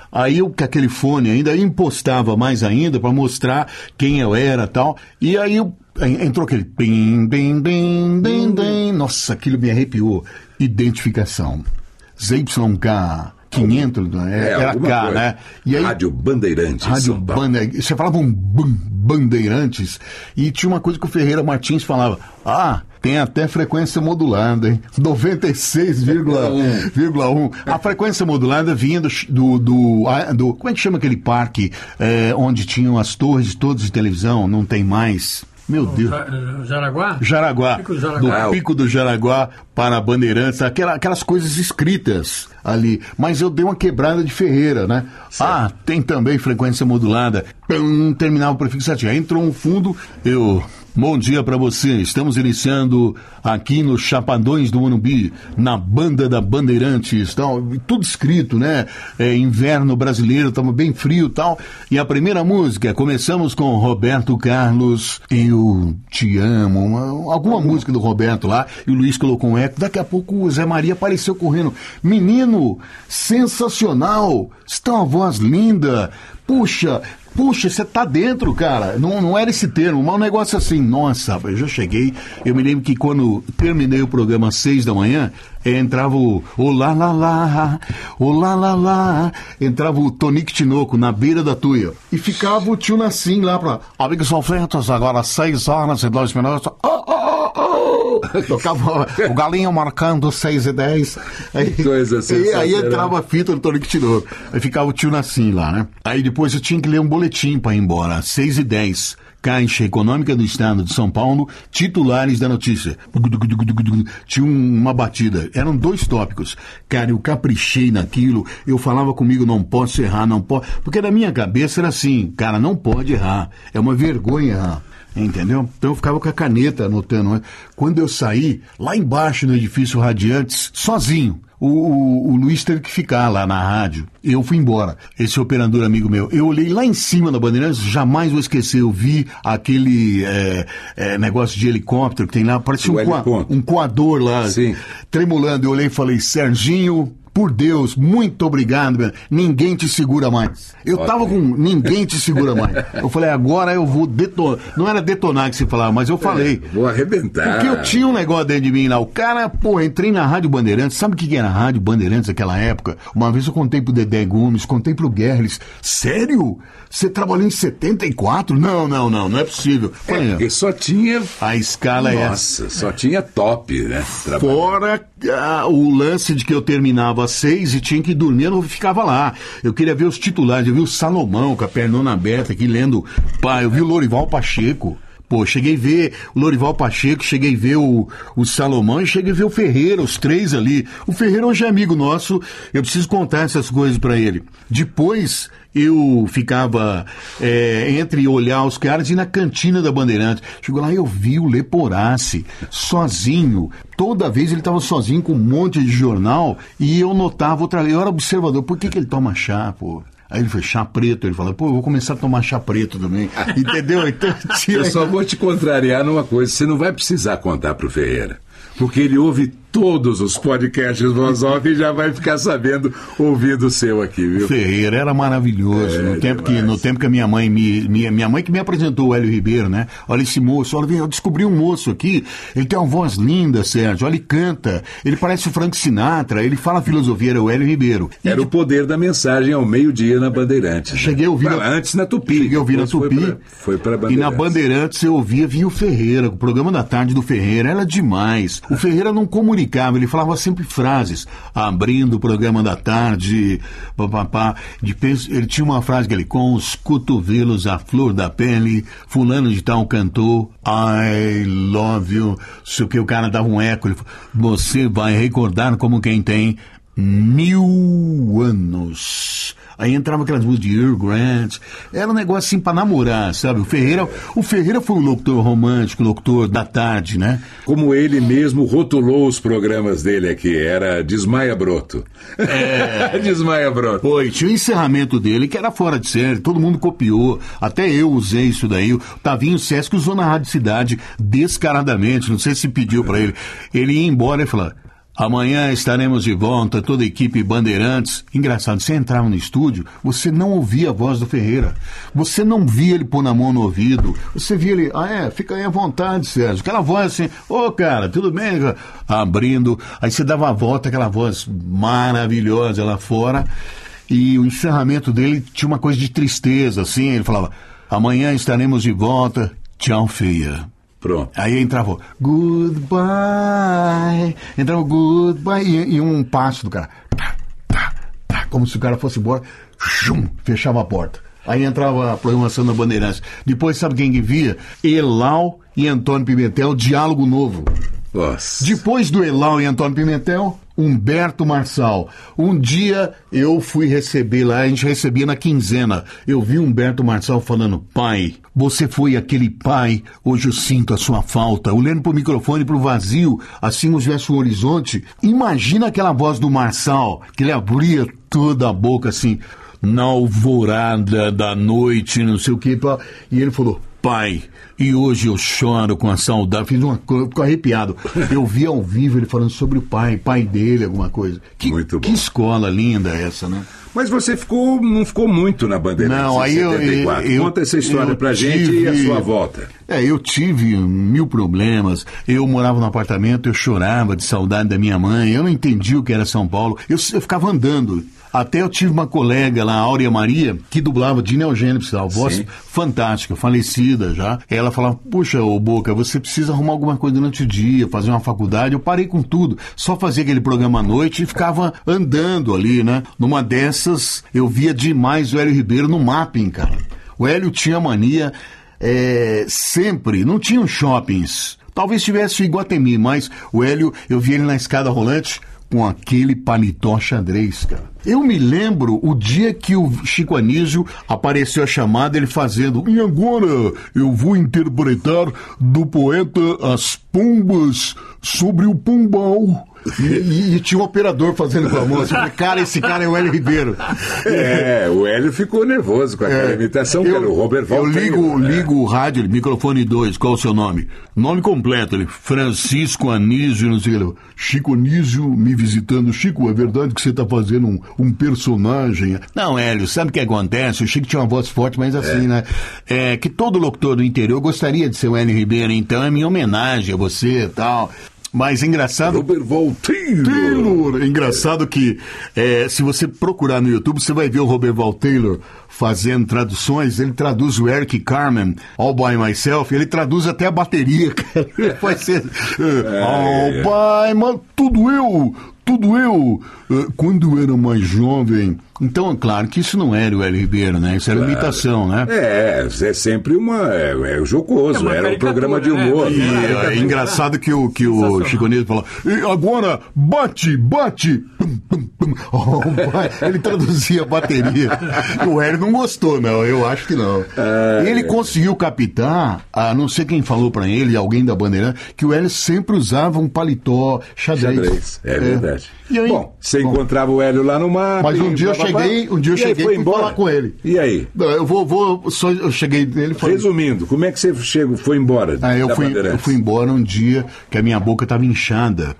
Aí eu, com aquele fone ainda, impostava mais ainda para mostrar quem eu era tal. E aí eu entrou aquele bim, bim, bim, bim, bim. Nossa, aquilo me arrepiou. Identificação. ZYK. 500, né? É, era K, coisa. né? E aí, Rádio Bandeirantes. Rádio. Bandeirantes. Você falava um bam- Bandeirantes e tinha uma coisa que o Ferreira Martins falava. Ah, tem até frequência modulada, hein? 96,1. A frequência modulada vinha do, do, do, do- Como é que chama aquele parque eh, onde tinham as torres todas de televisão? Não tem mais. Meu Deus. Ja- Jaraguá? Jaraguá, Pico do Jaraguá. do Ah, o- Pico do Jaraguá para Bandeirantes, aquela- aquelas coisas escritas ali. Mas eu dei uma quebrada de Ferreira, né? Ah, tem também frequência modulada. Pum, terminava o prefixo ativo. Aí entrou um fundo, eu. Bom dia para você. Estamos iniciando aqui nos Chapadões do Morumbi, na banda da Bandeirantes, tal, e tudo escrito, né? É, inverno brasileiro, estava bem frio, tal. E a primeira música, começamos com Roberto Carlos, Eu Te Amo, uma- alguma música do Roberto lá, e o Luiz colocou um eco. Daqui a pouco o Zé Maria apareceu correndo. Menino, sensacional! Você tem uma voz linda. Puxa, Puxa, você tá dentro, cara. Não, não era esse termo, mas um negócio assim, nossa, eu já cheguei. Eu me lembro que quando terminei o programa às seis da manhã, entrava o Olá lá lá, Olá lá lá, entrava o Tonique Tinoco na beira da tuia. E ficava o tio Nassim lá pra. Amigos sofridos, agora às seis horas e dois minutos. Oh, oh, oh, oh. Tocava o galinho marcando seis e dez. Aí, coisa e aí entrava a fita do Tonique Tinoco. Aí ficava o tio Nassim lá, né? Aí depois eu tinha que ler um boletim para ir embora, às 6 e 10 Caixa Econômica do Estado de São Paulo, titulares da notícia. Tinha um- uma batida. Eram dois tópicos. Cara, eu caprichei naquilo, eu falava comigo, não posso errar, não posso. Porque na minha cabeça era assim, cara, não pode errar. É uma vergonha errar. Entendeu? Então eu ficava com a caneta anotando. né? Quando eu saí, lá embaixo no edifício Radiantes, sozinho. O, o- o Luiz teve que ficar lá na rádio. Eu fui embora. Esse operador amigo meu. Eu olhei lá em cima da Bandeirantes, jamais vou esquecer. Eu vi aquele é, é, negócio de helicóptero que tem lá, parece O um, coa- um coador lá, Sim. tremulando. Eu olhei e falei, Serginho, por Deus, muito obrigado, meu. ninguém te segura mais. Eu tava com ninguém te segura mais. Eu falei, agora eu vou detonar. Não era detonar que você falava, mas eu falei. Vou arrebentar. Porque eu tinha um negócio dentro de mim lá. O cara, pô, entrei na Rádio Bandeirantes. Sabe o que era a Rádio Bandeirantes naquela época? Uma vez eu contei pro Dedé Gomes, contei pro Gerles. Sério? Você trabalhou em 74? Não, não, não, não é possível. É, Falei, porque só tinha. a escala é essa. Nossa, só tinha top, né? Trabalho. Fora ah, o lance de que eu terminava às seis e tinha que dormir, eu não ficava lá. Eu queria ver os titulares, eu vi o Salomão com a pernona aberta aqui lendo. Pá, eu vi o Lorival Pacheco. Pô, cheguei a ver o Lorival Pacheco, cheguei a ver o, o Salomão e cheguei a ver o Ferreira, os três ali. O Ferreira hoje é amigo nosso, eu preciso contar essas coisas pra ele. Depois eu ficava é, entre olhar os caras e na cantina da Bandeirante. Chegou lá e eu vi o Leporace sozinho. Toda vez ele estava sozinho com um monte de jornal e eu notava outra vez. Eu era observador. Por que, que ele toma chá, pô? Aí ele foi chá preto. Ele falou, pô, eu vou começar a tomar chá preto também. Entendeu? Então tinha. Eu só vou te contrariar numa coisa: você não vai precisar contar pro Ferreira. Porque ele ouve todos os podcasts Voz Off e já vai ficar sabendo ouvindo o seu aqui, viu? Ferreira era maravilhoso. É, no, tempo que, no tempo que a minha mãe me. Minha, minha mãe que me apresentou o Hélio Ribeiro, né? Olha esse moço, olha, eu descobri um moço aqui. Ele tem uma voz linda, Sérgio. Olha, ele canta. Ele parece o Frank Sinatra. Ele fala filosofia, era o Hélio Ribeiro. E Era o poder da mensagem ao meio-dia na Bandeirantes. né? Cheguei a ouvir lá, Antes na Tupi. Cheguei a ouvir na Tupi. Foi pra, foi pra e Bandeirantes. na Bandeirantes eu ouvia, via o Ferreira, o programa da tarde do Ferreira era demais. O Ferreira não comunicava, ele falava sempre frases. Abrindo o programa da tarde, papapá. Ele tinha uma frase que ele, com os cotovelos à flor da pele, fulano de tal cantou, I love you. Se o que o cara dava um eco, ele falou, você vai recordar como quem tem mil anos. Aí entrava aquelas músicas de Earl Grant. Era um negócio assim pra namorar, sabe? O Ferreira, o Ferreira foi um locutor romântico, locutor da tarde, né? Como ele mesmo rotulou os programas dele aqui, era Desmaia Broto. É. Desmaia Broto. Foi, tinha o encerramento dele que era fora de série, todo mundo copiou, até eu usei isso daí. O Tavinho Sesc usou na Rádio Cidade descaradamente, não sei se pediu pra ele. Ele ia embora e falou: Amanhã estaremos de volta, toda a equipe Bandeirantes. Engraçado, você entrava no estúdio, você não ouvia a voz do Ferreira. Você não via ele pôr na mão no ouvido. Você via ele, ah é, fica aí à vontade, Sérgio. Aquela voz assim, ô oh, cara, tudo bem? Abrindo. Aí você dava a volta, aquela voz maravilhosa lá fora. E o encerramento dele tinha uma coisa de tristeza, assim. Ele falava, amanhã estaremos de volta. Tchau, feia. Pronto. Aí entrava goodbye, entrava goodbye e, e um passo do cara. Tá, tá, tá, como se o cara fosse embora, chum, fechava a porta. Aí entrava a programação da Bandeirantes. Depois, sabe quem que via? Elau e Antônio Pimentel, diálogo novo. Nossa. Depois do Elau e Antônio Pimentel, Humberto Marçal. Um dia eu fui receber lá, a gente recebia na quinzena. Eu vi Humberto Marçal falando: Pai, você foi aquele pai, hoje eu sinto a sua falta. Olhando pro microfone, pro vazio, assim como tivesse um horizonte. Imagina aquela voz do Marçal, que ele abria toda a boca assim, na alvorada da noite, não sei o que. E ele falou: Pai, e hoje eu choro com a saudade. Fiz uma coisa, fico arrepiado. Eu vi ao vivo ele falando sobre o pai, pai dele, alguma coisa. Que, Muito bom. que escola linda essa, né? Mas você ficou, não ficou muito na Bandeirantes Não, aí eu- 74. eu- Conta essa história pra gente e a tive- sua volta. É, eu tive mil problemas. Eu morava no apartamento, eu chorava de saudade da minha mãe. Eu não entendi o que era São Paulo. Eu, eu ficava andando. Até eu tive uma colega lá, Áurea Maria, que dublava Dina Eugênio, a voz Sim. fantástica, falecida já. Ela falava, puxa, ô Boca, você precisa arrumar alguma coisa durante o dia, fazer uma faculdade. Eu parei com tudo. Só fazia aquele programa à noite e ficava andando ali, né? Numa dessas, eu via demais o Hélio Ribeiro no mapping, cara. O Hélio tinha mania é, sempre, não tinham shoppings. Talvez tivesse o Iguatemi, mas o Hélio, eu vi ele na escada rolante com aquele paletó xadrez, cara. Eu me lembro o dia que o Chico Anísio apareceu a chamada, ele fazendo. E agora eu vou interpretar do poeta As Pombas sobre o Pombal. E, e- e tinha um operador fazendo com a mão. assim, Eu falei, cara, esse cara é o Hélio Ribeiro. É, o Hélio ficou nervoso com aquela imitação, que era o Robert É. eu ligo, né? ligo o rádio, ele, microfone 2, qual o seu nome? Nome completo, ele, Francisco Anísio, não sei o que. Chico Anísio me visitando. Chico, é verdade que você está fazendo um, um personagem? Não, Hélio, sabe o que acontece? O Chico tinha uma voz forte, mas assim, né? É que todo locutor do interior gostaria de ser o Hélio Ribeiro, então é minha homenagem a você e tal. Mas é engraçado Robert. Taylor. É engraçado que é, se você procurar no YouTube, você vai ver o Robert Val Taylor fazendo traduções. Ele traduz o Eric Carmen, All By Myself. Ele traduz até a bateria, cara. Ele Vai ser é, All By My... Tudo eu, tudo eu. É, Quando eu era mais jovem... Então, é claro que isso não era o Hélio Ribeiro, né? Isso era imitação, né? É, é sempre uma. É, é o jocoso, É uma era um programa de né? humor. E né? é engraçado que o, que o. Chico Anísio fala, e agora bate, bate. Oh. Ele traduzia a bateria. O Hélio não gostou, não. Eu acho que não. Ele conseguiu captar, a não sei quem falou pra ele, alguém da Bandeirante, que o Hélio sempre usava um paletó xadrez. Xadrez, é, verdade. E aí? Bom, você Bom. encontrava o Hélio lá no mar. Mas um dia cheguei, um dia eu cheguei foi e fui embora? falar com ele. E aí? Não, Eu vou, vou só eu cheguei nele e falei, Resumindo, como é que você chegou, foi embora? Ah, eu fui, eu fui embora um dia que a minha boca estava inchada.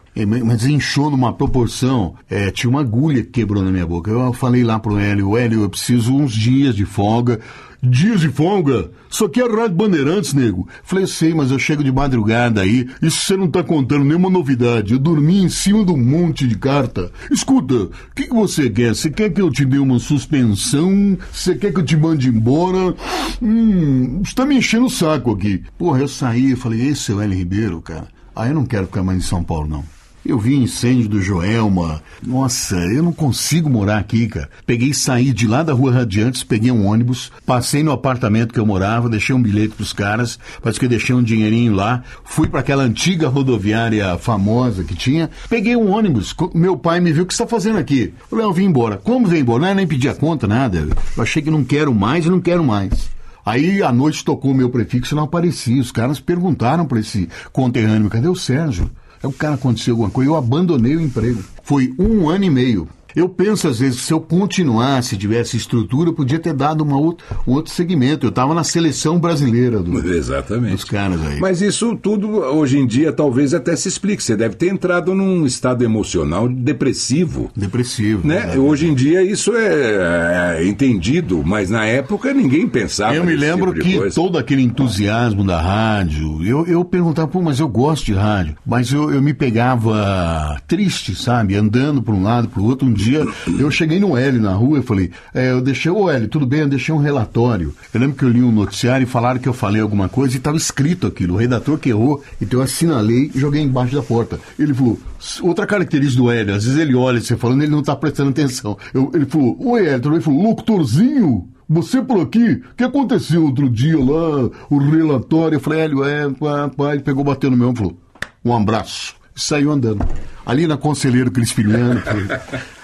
Mas inchou numa proporção. É, tinha uma agulha que quebrou na minha boca. Eu falei lá pro Hélio, Hélio, eu preciso uns dias de folga. Dias de folga? Só que é Rádio Bandeirantes, nego. Falei, sei, mas eu chego de madrugada aí. Isso você não tá contando nenhuma novidade. Eu dormi em cima de um monte de carta. Escuta, o que, que você quer? Você quer que eu te dê uma suspensão? Você quer que eu te mande embora? Hum, você tá me enchendo o saco aqui. Porra, eu saí e falei, esse é o L. Ribeiro, cara. Ah, eu não quero ficar mais em São Paulo, não. Eu vi incêndio do Joelma. Nossa, eu não consigo morar aqui, cara. Peguei saí de lá da rua Radiantes, peguei um ônibus, passei no apartamento que eu morava, deixei um bilhete pros caras, parece que eu deixei um dinheirinho lá, fui para aquela antiga rodoviária famosa que tinha, peguei um ônibus. Meu pai me viu, o que você está fazendo aqui? Eu falei, eu vim embora. Como vem embora? Não, eu nem pedi a conta, nada. Eu achei que não quero mais e não quero mais. Aí à noite tocou o meu prefixo e não aparecia. Os caras perguntaram para esse conterrâneo: cadê o Sérgio? O cara aconteceu alguma coisa, eu abandonei o emprego. Foi um ano e meio. Eu penso, às vezes, se eu continuasse, tivesse estrutura, eu podia ter dado uma outra, um outro segmento. Eu estava na seleção brasileira do, Exatamente. dos caras aí. Mas isso tudo, hoje em dia, talvez até se explique. Você deve ter entrado num estado emocional depressivo. Depressivo. Né? Hoje em dia isso é, é entendido, mas na época ninguém pensava Eu me lembro tipo que todo aquele entusiasmo da rádio, eu, eu perguntava, pô, mas eu gosto de rádio. Mas eu, eu me pegava triste, sabe? Andando para um lado, para o outro. Um dia eu cheguei no Hélio na rua e falei, é, eu deixei, ô Hélio, tudo bem, eu deixei um relatório. Eu lembro que eu li um noticiário e falaram que eu falei alguma coisa e estava escrito aquilo. O redator que errou, então eu assinalei e joguei embaixo da porta. Ele falou, outra característica do Hélio, às vezes ele olha você falando ele não está prestando atenção. Eu- ele falou, oi Hélio? Ele falou, locutorzinho? Você por aqui? O que aconteceu outro dia lá? O relatório. Eu falei, Hélio, é, pá, pá. Ele pegou, bateu no meu e falou, um abraço. E saiu andando. Ali na Conselheiro Crispiniano.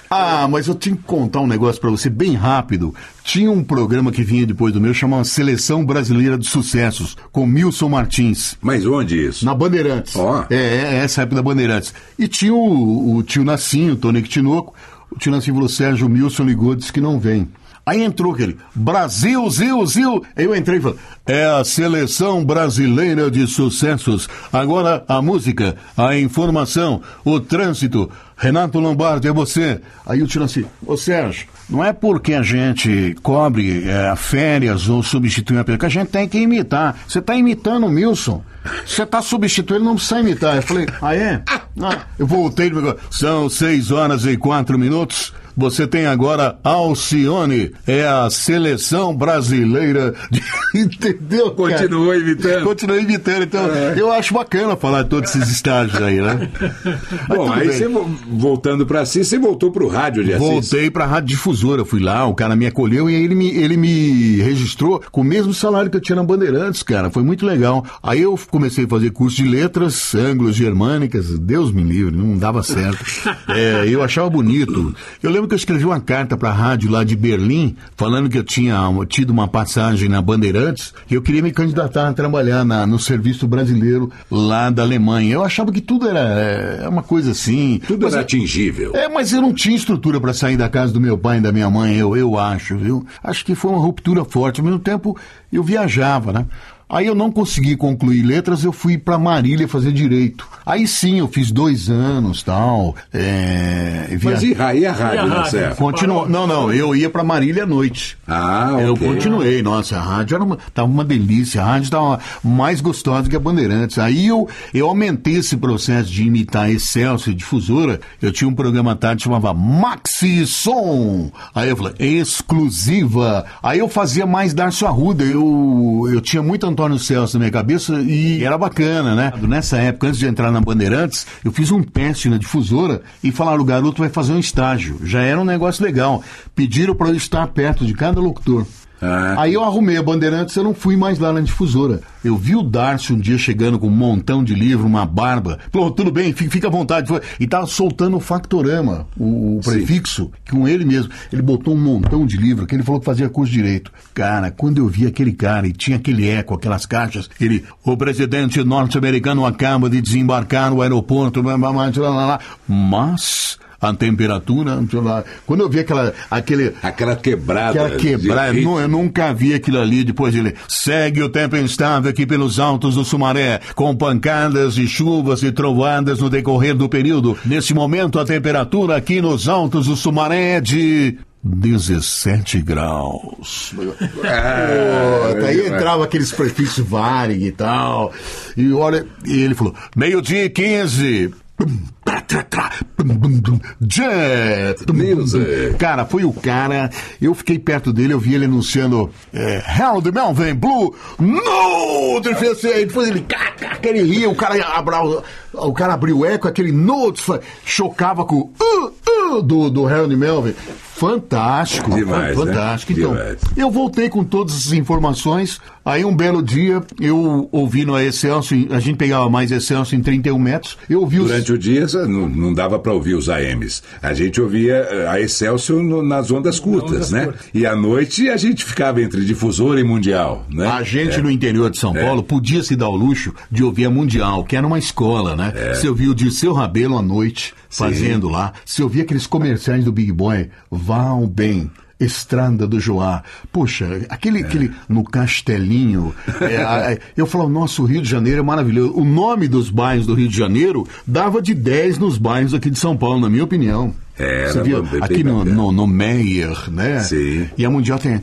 Ah, mas eu tinha que contar um negócio pra você bem rápido. Tinha um programa que vinha depois do meu, chamado Seleção Brasileira de Sucessos, com Milson Martins. Mas onde isso? Na Bandeirantes. Ó. É, é, essa época da Bandeirantes. E tinha o, o tio Nassinho, o Tony Tinoco. O tio Nassinho falou, Sérgio, Milson ligou, disse que não vem. Aí entrou aquele, Brasil, Zil, Zil. Eu entrei e falei, é a seleção brasileira de sucessos. Agora a música, a informação, o trânsito. Renato Lombardi, é você. Aí o tio assim, ô Sérgio, não é porque a gente cobre é, férias ou substitui uma pessoa que a gente tem que imitar. Você está imitando o Milson. Você está substituindo, não precisa imitar. Eu falei, ah, é? Ah, eu voltei e falei, são seis horas e quatro minutos. Você tem agora Alcione, é a seleção brasileira de... Entendeu? cara? Continuou imitando. Continua imitando. Então, eu acho bacana falar de todos esses estágios aí, né? Bom, aí você, vo- voltando pra si, você voltou pro rádio de Assis. Voltei pra Rádio Difusora, fui lá, o cara me acolheu e aí ele me, ele me registrou com o mesmo salário que eu tinha na Bandeirantes, cara. Foi muito legal. Aí eu comecei a fazer curso de letras anglo-germânicas, Deus me livre, não dava certo. É, eu achava bonito. Eu lembro que eu escrevi uma carta pra rádio lá de Berlim, falando que eu tinha tido uma passagem na Bandeirantes e eu queria me candidatar a trabalhar na- no serviço brasileiro lá da Alemanha. Eu achava que tudo era é, uma coisa assim. Tudo Mas era atingível. é, mas eu não tinha estrutura para sair da casa do meu pai e da minha mãe, eu, eu acho, viu? Acho que foi uma ruptura forte. Ao mesmo tempo, eu viajava, né? Aí eu não consegui concluir letras, eu fui para Marília fazer direito. Aí sim, eu fiz dois anos, tal. É, via- Mas e, e a rádio, E a né, rádio? Continuou. Não, não, eu ia para Marília à noite. Ah, Eu ok. continuei, nossa, a rádio era uma, tava uma delícia, a rádio estava mais gostosa que a Bandeirantes. Aí eu, eu aumentei esse processo de imitar Excelsior, difusora, eu tinha um programa à tarde que chamava Maxi Som. Aí eu falei, exclusiva. Aí eu fazia mais Darcio Arruda, eu, eu tinha muito Antônio Celso na minha cabeça e era bacana, né? Nessa época, antes de entrar na Bandeirantes, eu fiz um teste na difusora e falaram, o garoto vai fazer um estágio. Já era um negócio legal. Pediram para eu estar perto de cada locutor. Ah. Aí eu arrumei a Bandeirantes, eu não fui mais lá na difusora. Eu vi o Darcy um dia chegando com um montão de livro, uma barba. Falou, tudo bem, fica, à vontade. E tava soltando o factorama, o, o prefixo, com ele mesmo. Ele botou um montão de livro, que ele falou que fazia curso de direito. Cara, quando eu vi aquele cara e tinha aquele eco, aquelas caixas, ele, o presidente norte-americano acaba de desembarcar no aeroporto, blá, blá, blá, blá, blá, blá. mas a temperatura, quando eu vi aquela, aquele, Aquela quebrada. Aquela quebrada, de nu- eu nunca vi aquilo ali. Depois ele segue o tempo instável aqui pelos altos do Sumaré, com pancadas e chuvas e trovoadas no decorrer do período. Nesse momento, a temperatura aqui nos altos do Sumaré é de 17 graus. Ah, Pô, aí entrava aqueles prefixos Varig e tal. E olha, e ele falou: meio-dia e 15. Jet. Music. Cara, foi o cara. Eu fiquei perto dele, eu vi ele anunciando é, Harold Melvin Blue. No! Depois depois ele, que ele ria, o cara, abra, o cara abriu o eco, aquele notes chocava com o uh, uh, do, do Harold Melvin. Fantástico, Demais, né? fantástico. Então, Demais. eu voltei com todas essas informações. Aí um belo dia, eu ouvi no Excelso, a gente pegava mais Excelso em 31 metros. Eu ouvi os. Durante o dia não, não dava para ouvir os AMs. A gente ouvia eh, a Excelsior no- nas ondas curtas, ondas né? curtas. E à noite a gente ficava entre difusora e mundial, né? A gente no interior de São Paulo podia se dar o luxo de ouvir a Mundial, que era uma escola, né? Você ouvia o Dirceu Rabelo à noite, fazendo lá. Você ouvia aqueles comerciais do Big Boy, vão bem. Estrada do Joá. Poxa, aquele, aquele no Castelinho. é, é, eu falo, nossa, o Rio de Janeiro é maravilhoso. O nome dos bairros do Rio de Janeiro dava de 10 nos bairros aqui de São Paulo, na minha opinião. Era, Você via bem aqui no, bacana. no, no Meyer, né? Sim. E a Mundial tem.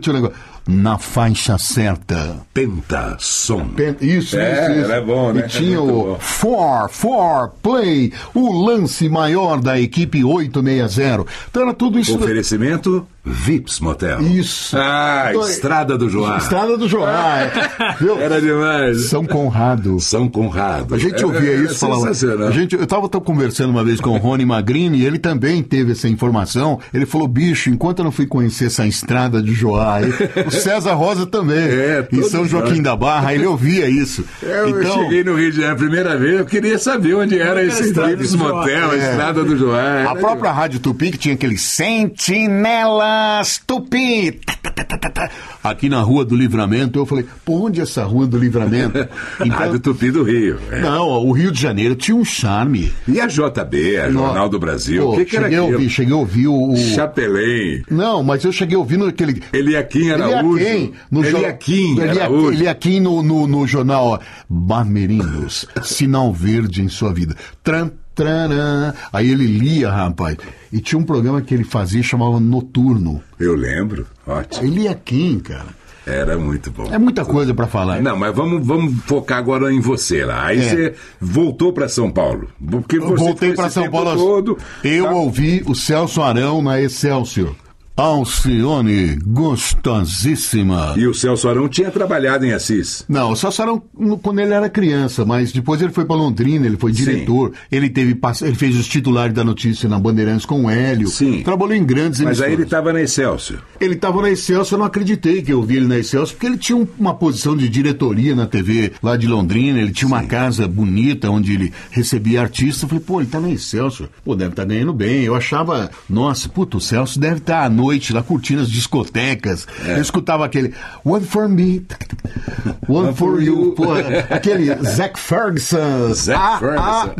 Tinha um negócio. Na faixa certa. Penta som. Pen- Isso, É, isso, isso. era bom, né? E tinha É o bom. For, For, Play, o lance maior da equipe 860. Então era tudo isso. Oferecimento Vips Motel. Isso. Ah, Então, Estrada do Joá. Estrada do Joá. é. Viu? Era demais. São Conrado. São Conrado. A gente ouvia Era- isso sensacional. A gente, eu estava conversando uma vez com o Rony Magrini e ele também teve essa informação. Ele falou: bicho, enquanto eu não fui conhecer essa estrada de Joá, aí, o César Rosa também. É, em todos São Joaquim nós. da Barra, ele ouvia isso. Eu então, cheguei no Rio de Janeiro a primeira vez, eu queria saber onde era esse Estrada Vips do. Motel, a É. Estrada do Joá. A Era própria Rádio Tupi que tinha aquele Sentinelas Tupi. Aqui na Rua do Livramento, eu falei, pô, onde é essa Rua do Livramento? Então, Rádio Tupi do Rio. é. não, o Rio de Janeiro tinha um charme. E a JB, a Jornal do Brasil, Pô, o que, que era cheguei, a aquilo? ouvir, cheguei a ouvir o. Chapelém, Não, mas eu cheguei ouvindo aquele. Eliakim Araújo. Eliakim, no Eliakim Araújo. Eliakim no, no, no jornal, ó, Barmerinos, sinal verde em sua vida. Tran, tranã. Aí ele lia, rapaz. E tinha um programa que ele fazia, chamava Noturno. Eu lembro, ótimo. Eliakim, cara. Era muito bom. É muita coisa pra falar. Não, mas vamos, vamos focar agora em você lá. Aí É. você voltou para São Paulo. Porque você voltei para São Paulo. Todo, eu tá? ouvi o Celso Arão na Excelsior. Alcione, gostosíssima. E o Celso Arão tinha trabalhado em Assis. Não, o Celso Arão quando ele era criança, mas depois ele foi para Londrina, ele foi diretor, ele teve ele fez os titulares da notícia na Bandeirantes com o Hélio, Sim. trabalhou em grandes Mas aí ele emissoras. estava na Excelsior. Ele estava na Excelsior, eu não acreditei que eu vi ele na Excelsior, porque ele tinha um- uma posição de diretoria na TV lá de Londrina, ele tinha uma casa bonita onde ele recebia artistas. Eu falei, pô, ele tá na Excelsior, pô, deve estar ganhando bem. Eu achava, nossa, puto, o Celso deve estar à noite lá curtindo as discotecas. É. Eu escutava aquele One for me, One for you, pô, aquele Zac Ferguson. Zac Ferguson,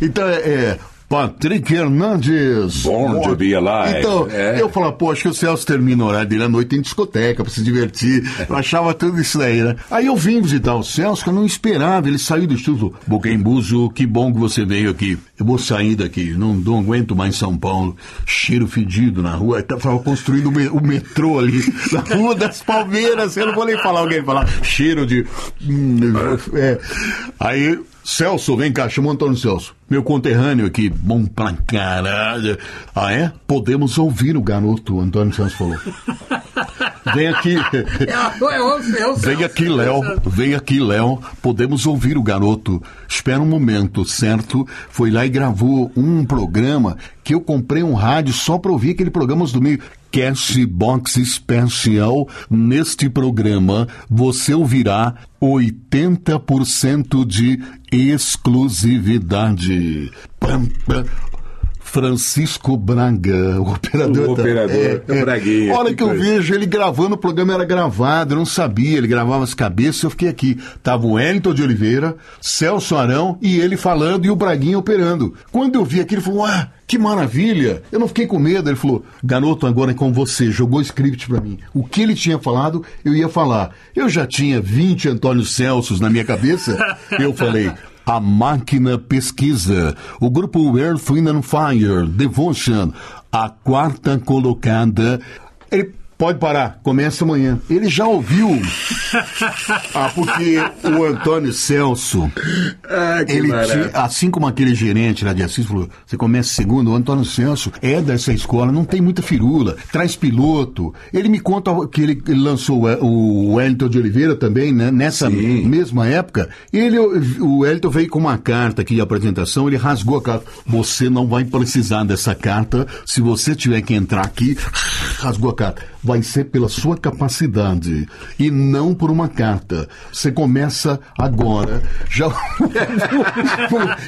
então, é. Patrick Hernandes. Born to be alive. Então, É. eu falava, pô, acho que o Celso termina o horário dele à noite em discoteca pra se divertir. Eu achava tudo isso daí, né? Aí eu vim visitar o Celso, que eu não esperava. Ele saiu do estúdio. Boquembuzo, que bom que você veio aqui. Eu vou sair daqui, não, não aguento mais São Paulo. Cheiro fedido na rua. Tava construindo o metrô ali, na Rua das Palmeiras. Eu não vou nem falar alguém falar. Cheiro de. hum, é. Aí. Celso, vem cá, chama o Antônio Celso. Meu conterrâneo aqui, bom pra caralho. Ah, é? Podemos ouvir o garoto, Antônio Celso falou. Vem aqui. É, é é Vem aqui, Léo. Vem aqui, Léo. Podemos ouvir o garoto. Espera um momento, certo? Foi lá e gravou um programa que eu comprei um rádio só para ouvir aquele programa do meio. Cashbox Special. Neste programa, você ouvirá 80% de exclusividade. Pam, pam. Francisco Braga, o operador. O da- operador, o Braguinha, Olha que que eu vejo ele gravando, o programa era gravado, eu não sabia, ele gravava as cabeças, eu fiquei aqui. Tava o Wellington de Oliveira, Celso Arão e ele falando e o Braguinha operando. Quando eu vi aquilo, ele falou, ah, que maravilha! Eu não fiquei com medo, ele falou, garoto, agora é com você, jogou script pra mim. O que ele tinha falado, eu ia falar. Eu já tinha 20 Antônio Celsos na minha cabeça, eu falei, a máquina pesquisa. O grupo Earth, Wind and Fire, Devotion, a quarta colocada. Ele pode parar, começa amanhã. Ele já ouviu. ah, porque o Antônio Celso, Ah, ele tinha, assim como aquele gerente lá de Assis falou, você começa segundo, o Antônio Celso é dessa escola, não tem muita firula, traz piloto. Ele me conta que ele, lançou o, o Wellington de Oliveira também, né? Nessa Sim. mesma época, ele, o Wellington veio com uma carta aqui de apresentação, ele rasgou a carta. Você não vai precisar dessa carta se você tiver que entrar aqui, rasgou a carta. Vai ser pela sua capacidade e não por uma carta. Você começa agora. Já...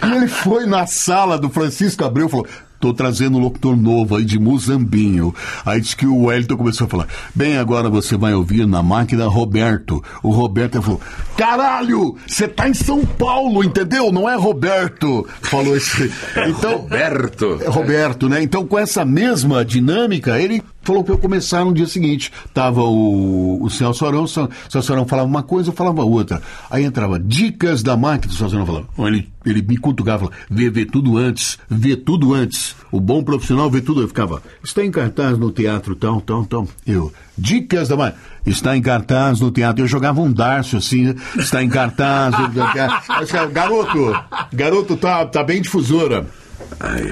e ele foi na sala do Francisco Abreu e falou: tô trazendo um locutor novo aí de Muzambinho. Aí disse que o Wellington começou a falar, bem, agora você vai ouvir na máquina Roberto. O Roberto falou, caralho, você tá em São Paulo, entendeu? Não é Roberto. Falou esse. Então, Roberto. é Roberto, né? Então, com essa mesma dinâmica, ele falou para eu começar no dia seguinte. Tava o, o Celso Arão, o Celso Arão falava uma coisa, eu falava outra. Aí entrava dicas da máquina, o Celso Arão falava. Ele, ele me cutucava, falava, vê, vê tudo antes, vê tudo antes. O bom profissional vê tudo. Eu ficava, está em cartaz no teatro, tal, tal, tal. Eu, dicas da máquina, está em cartaz no teatro. Eu jogava um darço assim, está em cartaz. eu- garoto, garoto, tá, tá bem difusora.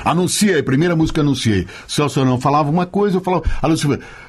Anunciei, primeira música anunciei. Celso não falava uma coisa, eu falava.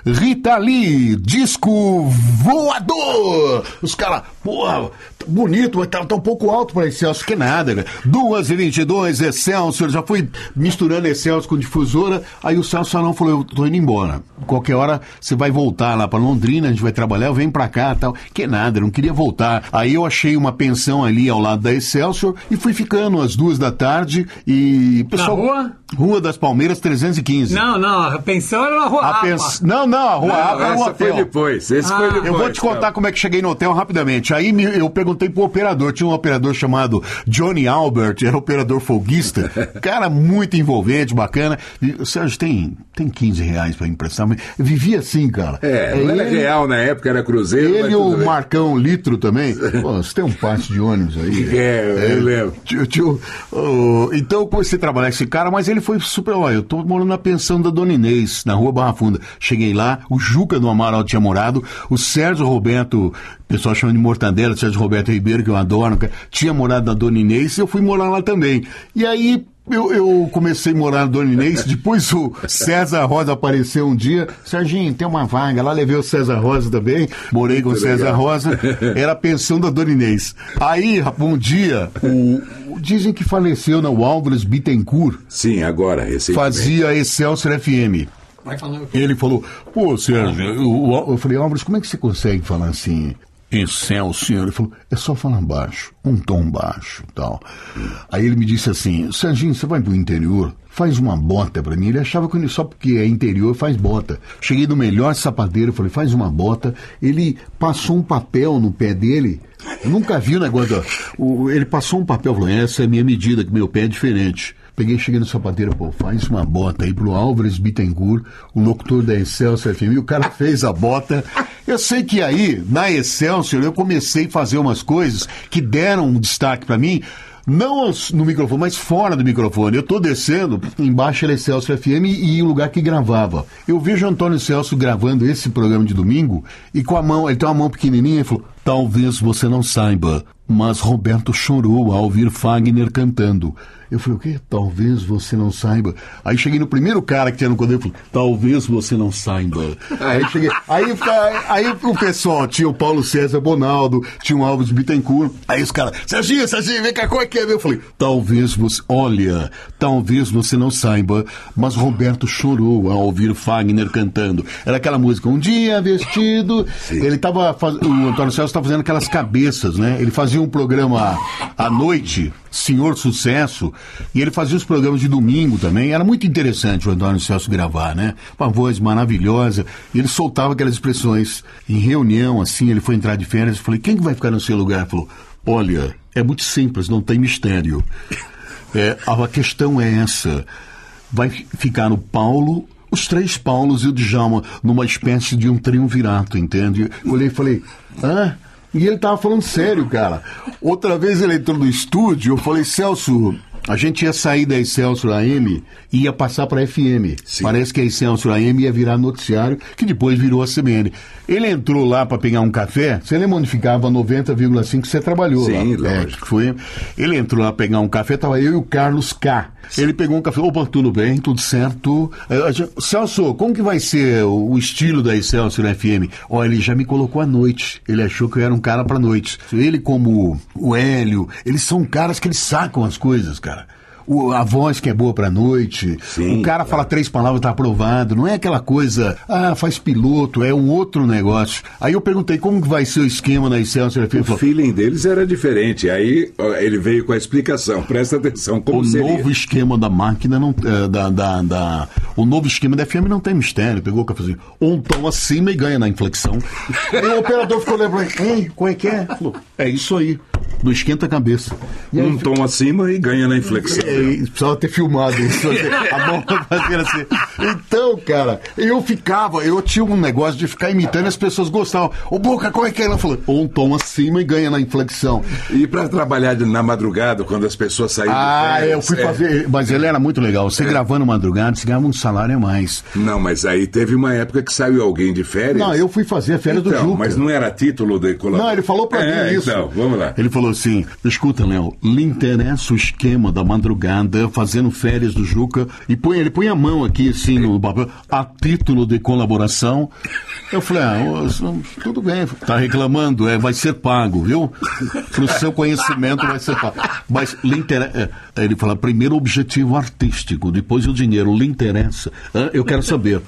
Rita Lee, disco voador! Os caras, porra, bonito, mas tá, tá um pouco alto para Excelsior, que nada, né? Duas e vinte e dois, Excelsior, já fui misturando Excelsior com difusora. Aí o Celso não falou: eu tô indo embora. Qualquer hora você vai voltar lá para Londrina, a gente vai trabalhar, eu venho pra cá tal. Que nada, não queria voltar. Aí eu achei uma pensão ali ao lado da Excelsior e fui ficando às duas da tarde e. Pessoal, rua? Rua das Palmeiras 315. Não, não, a pensão era uma rua. A pens... Não, não, a rua é um Essa foi hotel. depois. Esse foi Ah. depois. Eu vou te contar como é que cheguei no hotel rapidamente. Aí me- eu perguntei pro operador. Tinha um operador chamado Johnny Albert, era operador folguista. Cara, muito envolvente, bacana. E, o Sérgio, tem, tem 15 reais pra emprestar? Mas vivia assim, cara. É, não era ele- real na época, era cruzeiro. Ele e o bem. Marcão Litro também. Pô, você tem um passe de ônibus aí? É, eu lembro. Tio, tio, ô, então eu comecei a trabalhar com esse cara, mas ele foi super. Olha, eu tô morando na pensão da Dona Inês, na rua Barra Funda. Cheguei lá, o Juca do Amaral tinha morado, o Sérgio Roberto, o pessoal chama de Mortadela, Sérgio Roberto Ribeiro, que eu adoro, tinha morado na Dona Inês e eu fui morar lá também. E aí. Eu, eu comecei a morar na Dona Inês, depois o César Rosa apareceu um dia. Serginho, tem uma vaga. Lá levei o César Rosa também. Morei com o César Rosa. Era a pensão da Dona Inês. Aí, um dia, o, o- dizem que faleceu na Álvares Bittencourt. Sim, agora, recentemente. Fazia Excelsior FM. Vai falando. Ele falou, pô, Sérgio, eu, eu falei, Álvares, como é que você consegue falar assim? Excelsior, ele falou, é só falar baixo, um tom baixo tal. Aí ele me disse assim, Serginho, você vai pro interior? Faz uma bota pra mim. Ele achava que só porque é interior faz bota. Cheguei no melhor sapateiro, falei, faz uma bota. Ele passou um papel no pé dele. Eu nunca vi o negócio. o- ele passou um papel, falou, essa é a minha medida, que meu pé é diferente. Peguei, cheguei no sapateiro, pô, faz uma bota aí pro Álvares Bittencourt, o locutor da Excelsior FM. E o cara fez a bota. Eu sei que aí, na Excelsior, eu comecei a fazer umas coisas que deram um destaque pra mim. Não no microfone, mas fora do microfone. Eu tô descendo, embaixo era Excelsior FM e o lugar que gravava. Eu vejo Antônio Celso gravando esse programa de domingo e com a mão, ele tem uma mão pequenininha e falou: Talvez você não saiba, mas Roberto chorou ao ouvir Fagner cantando. Eu falei, o quê? Talvez você não saiba. Aí cheguei no primeiro cara que tinha no condeiro e falei, talvez você não saiba. Aí cheguei. Aí, fa- aí o pessoal, tinha o Paulo César Bonaldo, tinha o Alves Bittencourt. Aí os caras, Serginho, Serginho, vem cá, qual é que é? Eu falei, talvez você, olha, talvez você não saiba, mas Roberto chorou ao ouvir Fagner cantando. Era aquela música, um dia vestido. Ele tava, o Antônio Celso estava fazendo aquelas cabeças, né? Ele fazia um programa à noite, Senhor Sucesso, e ele fazia os programas de domingo também. Era muito interessante o Antônio Celso gravar, né? Uma voz maravilhosa. E ele soltava aquelas expressões em reunião, assim. Ele foi entrar de férias. Eu falei: quem que vai ficar no seu lugar? Ele falou: olha, é muito simples, não tem mistério. É, a questão é essa. Vai ficar o Paulo, os três Paulos e o Djalma, numa espécie de um triunvirato, entende? Eu olhei e falei, hã? E ele tava falando sério, cara. Outra vez ele entrou no estúdio, eu falei, Celso, a gente ia sair da Excelsior AM e ia passar para FM. Parece que a Excelsior AM ia virar noticiário, que depois virou a CBN. Ele entrou lá para pegar um café, você lembra onde ficava 90,5 que você trabalhou Sim, lá? É, lógico. que foi. Ele entrou lá pegar um café, tava eu e o Carlos K. Ele pegou um café, opa, tudo bem, tudo certo. A gente- Celso, como que vai ser o estilo da Excelsior FM? Ó, ele já me colocou à noite. Ele achou que eu era um cara pra noite. Ele como o Hélio, eles são caras que eles sacam as coisas, cara. O- a voz que é boa pra noite. Sim, o cara fala três palavras, tá aprovado. Não é aquela coisa, ah, faz piloto, é um outro negócio. Aí eu perguntei como que vai ser o esquema na Excelsior. O falou, feeling deles era diferente. Aí ele veio com a explicação. Presta atenção, como o seria. novo esquema da máquina não eh, da, da, da- o novo esquema da FM não tem mistério pegou o cafezinho um tom acima e ganha na inflexão e o operador ficou ele ei qual é que é Falou, é isso aí do esquenta a cabeça Um tom acima e ganha na inflexão. é, precisava ter filmado isso a mão fazendo assim então cara eu ficava eu tinha um negócio de ficar imitando e as pessoas gostavam ô Boca qual é que é ela falou um tom acima e ganha na inflexão E para trabalhar na madrugada, quando as pessoas saíam de ah, férias, eu fui é. fazer. Mas ele era muito legal. Você gravando madrugada, você ganhava um salário a mais. Não, mas aí teve uma época que saiu alguém de férias. Não, eu fui fazer a férias do então, Juca. mas não era título de colaboração. Não, ele falou pra é, mim isso. Então, vamos lá. Ele falou assim: escuta, Léo, lhe interessa o esquema da madrugada, fazendo férias do Juca, e põe, ele põe a mão aqui, assim, no papel, a título de colaboração. Eu falei, ah, ô, tudo bem, tá reclamando, é, vai ser pago, viu? Pro seu conhecimento vai ser pago. Mas lhe interessa. Ele fala, primeiro objetivo artístico, depois o dinheiro, lhe interessa. Eu quero saber.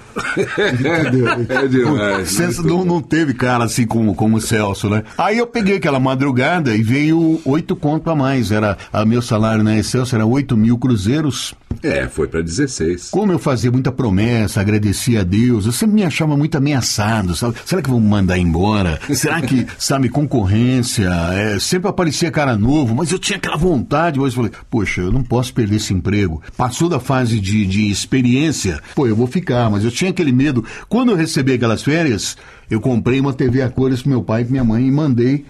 Entendeu? É demais. Não, não teve cara assim como, como o Celso, né? Aí eu peguei aquela madrugada e veio oito conto a mais. Era, a meu salário na Excelsior era oito mil cruzeiros. É, foi para 16. Como eu fazia muita promessa, agradecia a Deus, eu sempre me achava muito ameaçado, sabe? Será que vão me mandar embora? Será que, sabe, concorrência? É, sempre aparecia cara novo, mas eu tinha aquela vontade, mas eu falei, poxa, eu não posso perder esse emprego. Passou da fase de, de experiência, pô, eu vou ficar, mas eu tinha aquele medo. Quando eu recebi aquelas férias, eu comprei uma TV a cores pro meu pai e minha mãe e mandei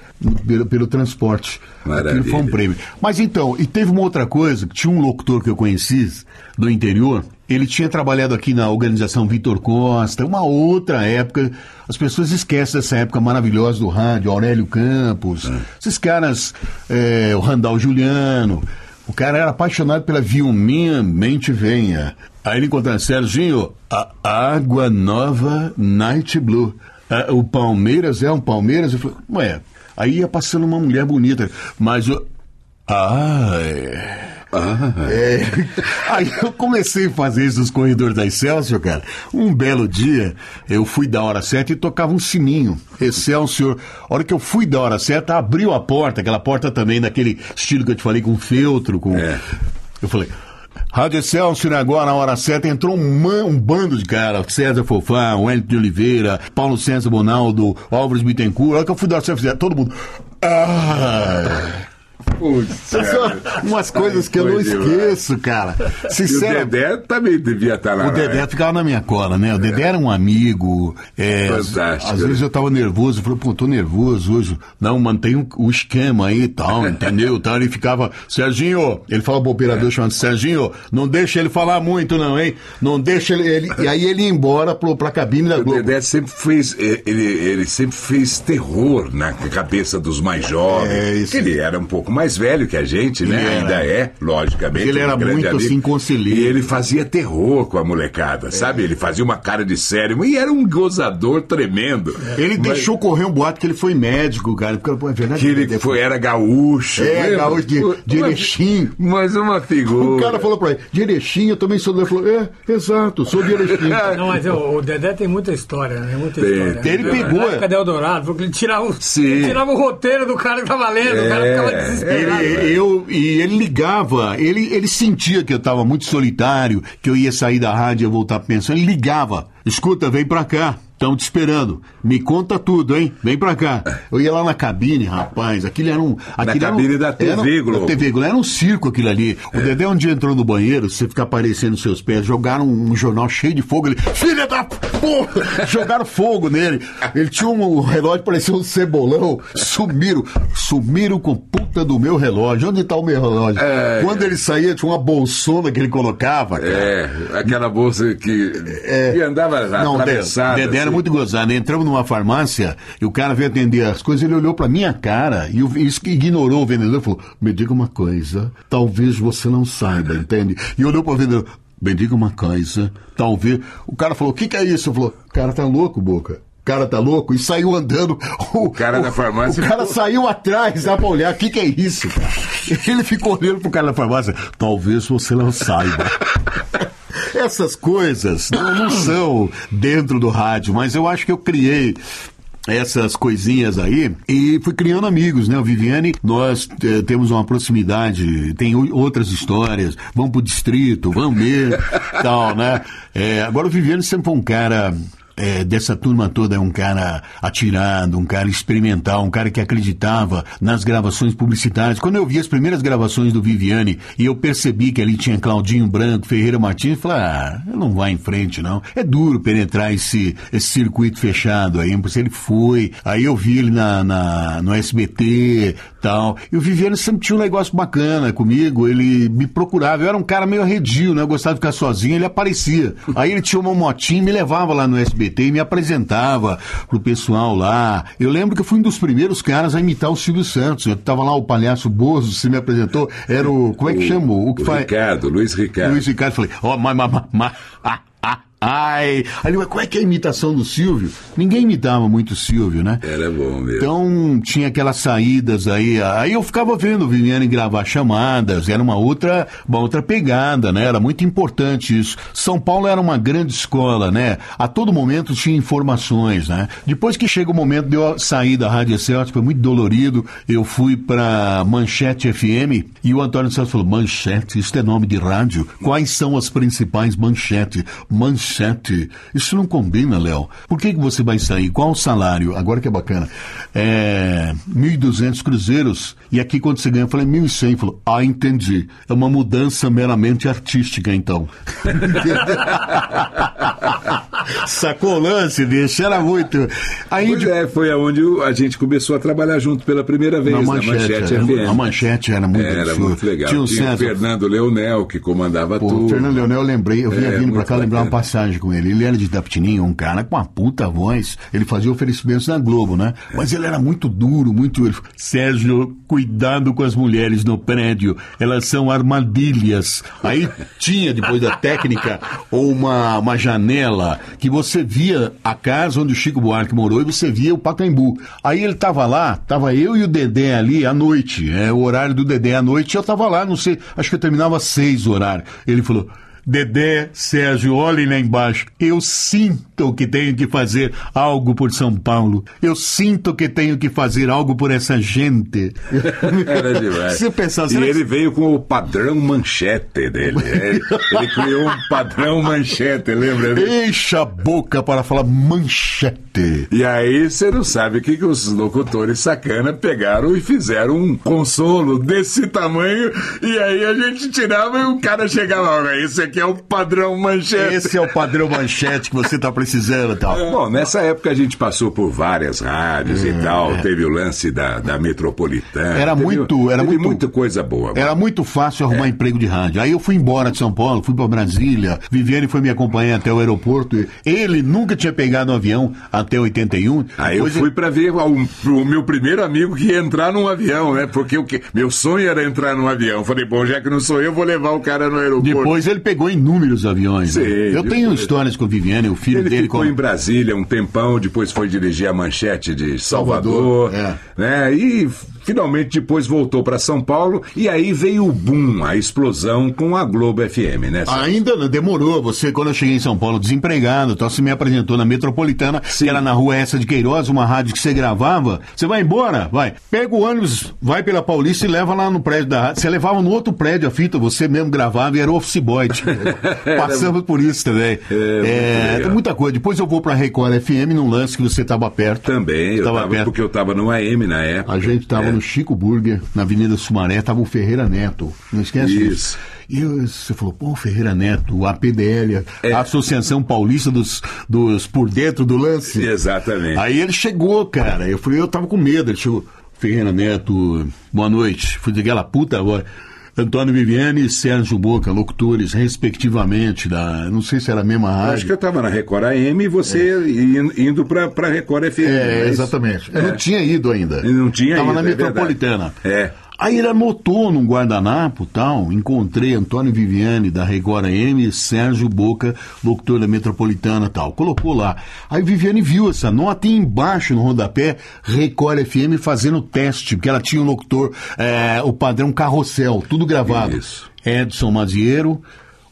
pelo, pelo transporte. Maravilha. Aquilo foi um prêmio. Mas então, e teve uma outra coisa, que tinha um locutor que eu conheci do interior, ele tinha trabalhado aqui na organização Vitor Costa, uma outra época. As pessoas esquecem dessa época maravilhosa do rádio, Aurélio Campos, esses caras, é, o Randall Juliano. O cara era apaixonado pela Vilminha Mente Venha. Aí ele encontrou Serginho, a Água Nova Night Blue. Ah, o Palmeiras é um Palmeiras? Eu falei, ué. Aí ia passando uma mulher bonita, mas o. Ah, é. É. Aí eu comecei a fazer isso nos corredores da Excelsior, cara. Um belo dia, eu fui da hora certa e tocava um sininho. Excelsior. A hora que eu fui da hora certa, abriu a porta, aquela porta também daquele estilo que eu te falei, com feltro, com. É. Eu falei. Rádio Excelsior agora, na hora certa, entrou um, man- um bando de cara. César Fofá, Wellington de Oliveira, Paulo César Bonaldo, Álvares Bittencourt. A hora que eu fui da hora certa, fizeram todo mundo. Ah! Putz, umas coisas que eu não esqueço, cara. E o. Dedé também devia estar lá. O Dedé né? ficava na minha cola, né? O Dedé era um amigo. é, Fantástico. Às vezes eu tava nervoso, eu falei, pô, tô nervoso hoje. Não, mantém o, o esquema aí e tal, entendeu? Então ele ficava, Serginho, ele pro operador É. chamando Serginho, não deixa ele falar muito, não, hein? Não deixa ele. ele- E aí ele ia embora pro, pra cabine da O Globo. Dedé sempre fez, ele, ele sempre fez terror na cabeça dos mais jovens. É, isso. Ele era um pouco mais velho que a gente, né? Ele era. Ainda é, logicamente. Ele um era muito, amigo. assim, conselheiro. E ele fazia terror com a molecada, É. sabe? Ele fazia uma cara de sério e era um gozador tremendo. Ele Mas deixou correr um boato que ele foi médico, cara. Porque, pô, é verdade Que ele foi, era gaúcho. É, lembra? gaúcho de- de Uma- Erechim. Mas uma figura. O cara falou pra ele, de Erechim, eu também sou. Ele falou, é, exato, sou de Erechim. Não, mas o, o Dedé tem muita história, né? Muita Tem, história. tem. Ele pegou, Na época é. do Eldorado, porque ele tirava, o- ele tirava o roteiro do cara que tava lendo, o cara É, ficava desesperado. Ele, eu, e ele ligava, ele, ele sentia que eu estava muito solitário, que eu ia sair da rádio e ia voltar pra pensão. Ele ligava, escuta, vem pra cá. Estão te esperando. Me conta tudo, hein? Vem pra cá. Eu ia lá na cabine, rapaz. Aquilo era um. aquilo era um- cabine da TV era um- Globo. Da TV Globo. Era um circo aquilo ali. O Dedé um dia entrou no banheiro, você fica aparecendo nos seus pés, jogaram um, jornal cheio de fogo. Ele, filha da porra! Jogaram fogo nele. Ele tinha um relógio, parecia um cebolão. Sumiram. Sumiram com puta do meu relógio. Onde tá o meu relógio? É. Quando ele saía, tinha uma bolsona que ele colocava. cara. É, aquela bolsa que, que andava Não, atravessada. Dedé era assim. muito gozado. Entramos numa farmácia e o cara veio atender as coisas, ele olhou pra minha cara e isso que ignorou o vendedor falou: Me diga uma coisa, talvez você não saiba, entende? E olhou pro vendedor. Me diga uma coisa, talvez. O cara falou: O que, que é isso? Falou: O cara tá louco, boca. O cara tá louco, e saiu andando. O, o cara da farmácia. O cara saiu atrás, dá pra olhar, o que, que é isso, cara? Ele ficou olhando pro cara da farmácia, talvez você não saiba. Essas coisas não, não são dentro do rádio, mas eu acho que eu criei essas coisinhas aí e fui criando amigos, né? O Viviane, nós eh, temos uma proximidade, tem outras histórias, vamos pro distrito, vamos ver, tal, né? É, agora o Viviane sempre foi um cara é, dessa turma toda é um cara atirado, um cara experimental, um cara que acreditava nas gravações publicitárias. Quando eu vi as primeiras gravações do Viviane e eu percebi que ali tinha Claudinho Branco, Ferreira Martins, eu falei, ah, não vai em frente não. É duro penetrar esse, esse circuito fechado aí, mas ele foi. Aí eu vi ele na, na, no SBT tal. E o Viviane sempre tinha um negócio bacana comigo, ele me procurava. Eu era um cara meio arredio, né? Eu gostava de ficar sozinho, ele aparecia. Aí ele tinha uma motinha e me levava lá no SBT SBT e me apresentava pro pessoal lá. Eu lembro que eu fui um dos primeiros caras a imitar o Silvio Santos. Eu tava lá o palhaço Bozo, se me apresentou, era o. Como é que chama? O que faz. Ricardo, Luiz Ricardo. Luiz Ricardo, falei, ó, oh, mas, mas, mas, ah, Ai, ali, mas como é que é a imitação do Silvio? Ninguém imitava muito o Silvio, né? Era bom mesmo. Então tinha aquelas saídas aí. Aí eu ficava vendo o Viviane gravar chamadas, era uma outra, uma outra pegada, né? Era muito importante isso. São Paulo era uma grande escola, né? A todo momento tinha informações, né? Depois que chega o momento de eu sair da Rádio Celso, foi muito dolorido. Eu fui pra Manchete FM e o Antônio Celso falou: Manchete, isso é nome de rádio. Quais são as principais manchetes? Manchete sete. Isso não combina, Léo. Por que, que você vai sair? Qual o salário? Agora que é bacana. É, 1.200 cruzeiros. E aqui quando você ganha, eu falei 1.100. Falou, ah, entendi. É uma mudança meramente artística, então. Sacou o lance, bicho? Era muito. Aí de... é, foi aonde a gente começou a trabalhar junto pela primeira vez, na Manchete, na manchete era, FM. A Manchete era muito Era muito legal. Tinha o, Tinha o Fernando Leonel, que comandava Pô, tudo. O Fernando Leonel, eu lembrei, eu vinha é, vindo pra cá lembrar uma com ele. Ele era de Tapetininho, um cara com uma puta voz. Ele fazia oferecimentos na Globo, né? Mas ele era muito duro, muito. Sérgio, cuidado com as mulheres no prédio. Elas são armadilhas. Aí tinha, depois da técnica, uma, uma janela que você via a casa onde o Chico Buarque morou e você via o Pacaembu. Aí ele tava lá, tava eu e o Dedé ali à noite, é o horário do Dedé à noite, eu tava lá, não sei, acho que eu terminava seis o horário. Ele falou: Dedé, Sérgio, olhem lá embaixo. Eu sinto que tenho que fazer algo por São Paulo. Eu sinto que tenho que fazer algo por essa gente. Era demais. Se pensar, e ele que... veio com o padrão manchete dele. Ele, ele criou um padrão manchete, lembra? Enche a boca para falar manchete. E aí você não sabe o que, que os locutores sacana pegaram e fizeram um consolo desse tamanho. E aí a gente tirava e o cara chegava, isso aqui é o padrão manchete. Esse é o padrão manchete que você está precisando tal. É. Bom, nessa época a gente passou por várias rádios é, e tal. É. Teve o lance da, da metropolitana. Era teve, muito. Era teve muito, muita coisa boa. Era muito fácil arrumar é. emprego de rádio. Aí eu fui embora de São Paulo, fui para Brasília. Viviane foi me acompanhar até o aeroporto. Ele nunca tinha pegado um avião até 81. Aí eu fui para ver o, o, meu primeiro amigo que ia entrar num avião, né? Porque o que, meu sonho era entrar num avião. Falei, bom, já que não sou eu, vou levar o cara no aeroporto. Depois ele pegou pegou inúmeros aviões. Né? Né? Eu tenho histórias com o Viviane, o filho ele dele. Ele ficou em Brasília um tempão, depois foi dirigir a manchete de Salvador. Salvador é. né? E finalmente depois voltou para São Paulo e aí veio o boom, a explosão com a Globo FM, né? Ainda não, demorou. Você, quando eu cheguei em São Paulo desempregado, então você me apresentou na Metropolitana, Sim. que era na rua essa de Queiroz, uma rádio que você gravava. Você vai embora? Vai. Pega o ônibus, vai pela Paulista e leva lá no prédio da rádio. Você levava no outro prédio a fita, você mesmo gravava e era office boy. Tipo, passamos por isso também. É, é tem muita coisa. Depois eu vou pra Record FM num lance que você estava perto. Também, eu tava, perto. porque eu estava no AM na época. A gente estava é. no Chico Burger, na Avenida Sumaré, tava o Ferreira Neto. Não esquece isso. Disso. E você falou, pô, Ferreira Neto, a PDL, é. a Associação Paulista dos, dos Por Dentro do Lance. Exatamente. Aí ele chegou, cara. Eu falei, eu tava com medo. Ele chegou, Ferreira Neto, boa noite. Fui aquela puta agora. Antônio Viviane e Sérgio Boca, locutores, respectivamente, da. Não sei se era a mesma rádio. Acho que eu estava na Record AM e você é. indo para a Record FM. É, exatamente. Eu não é. tinha ido ainda. Eu não tinha Estava na é Metropolitana. É. Aí ele anotou num guardanapo tal, encontrei Antônio Viviane da Record M, Sérgio Boca, locutor da Metropolitana tal. Colocou lá. Aí Viviane viu essa nota e embaixo no rodapé, Record FM fazendo teste, porque ela tinha um locutor, é, o padrão carrossel, tudo gravado. Isso. Edson Maziero,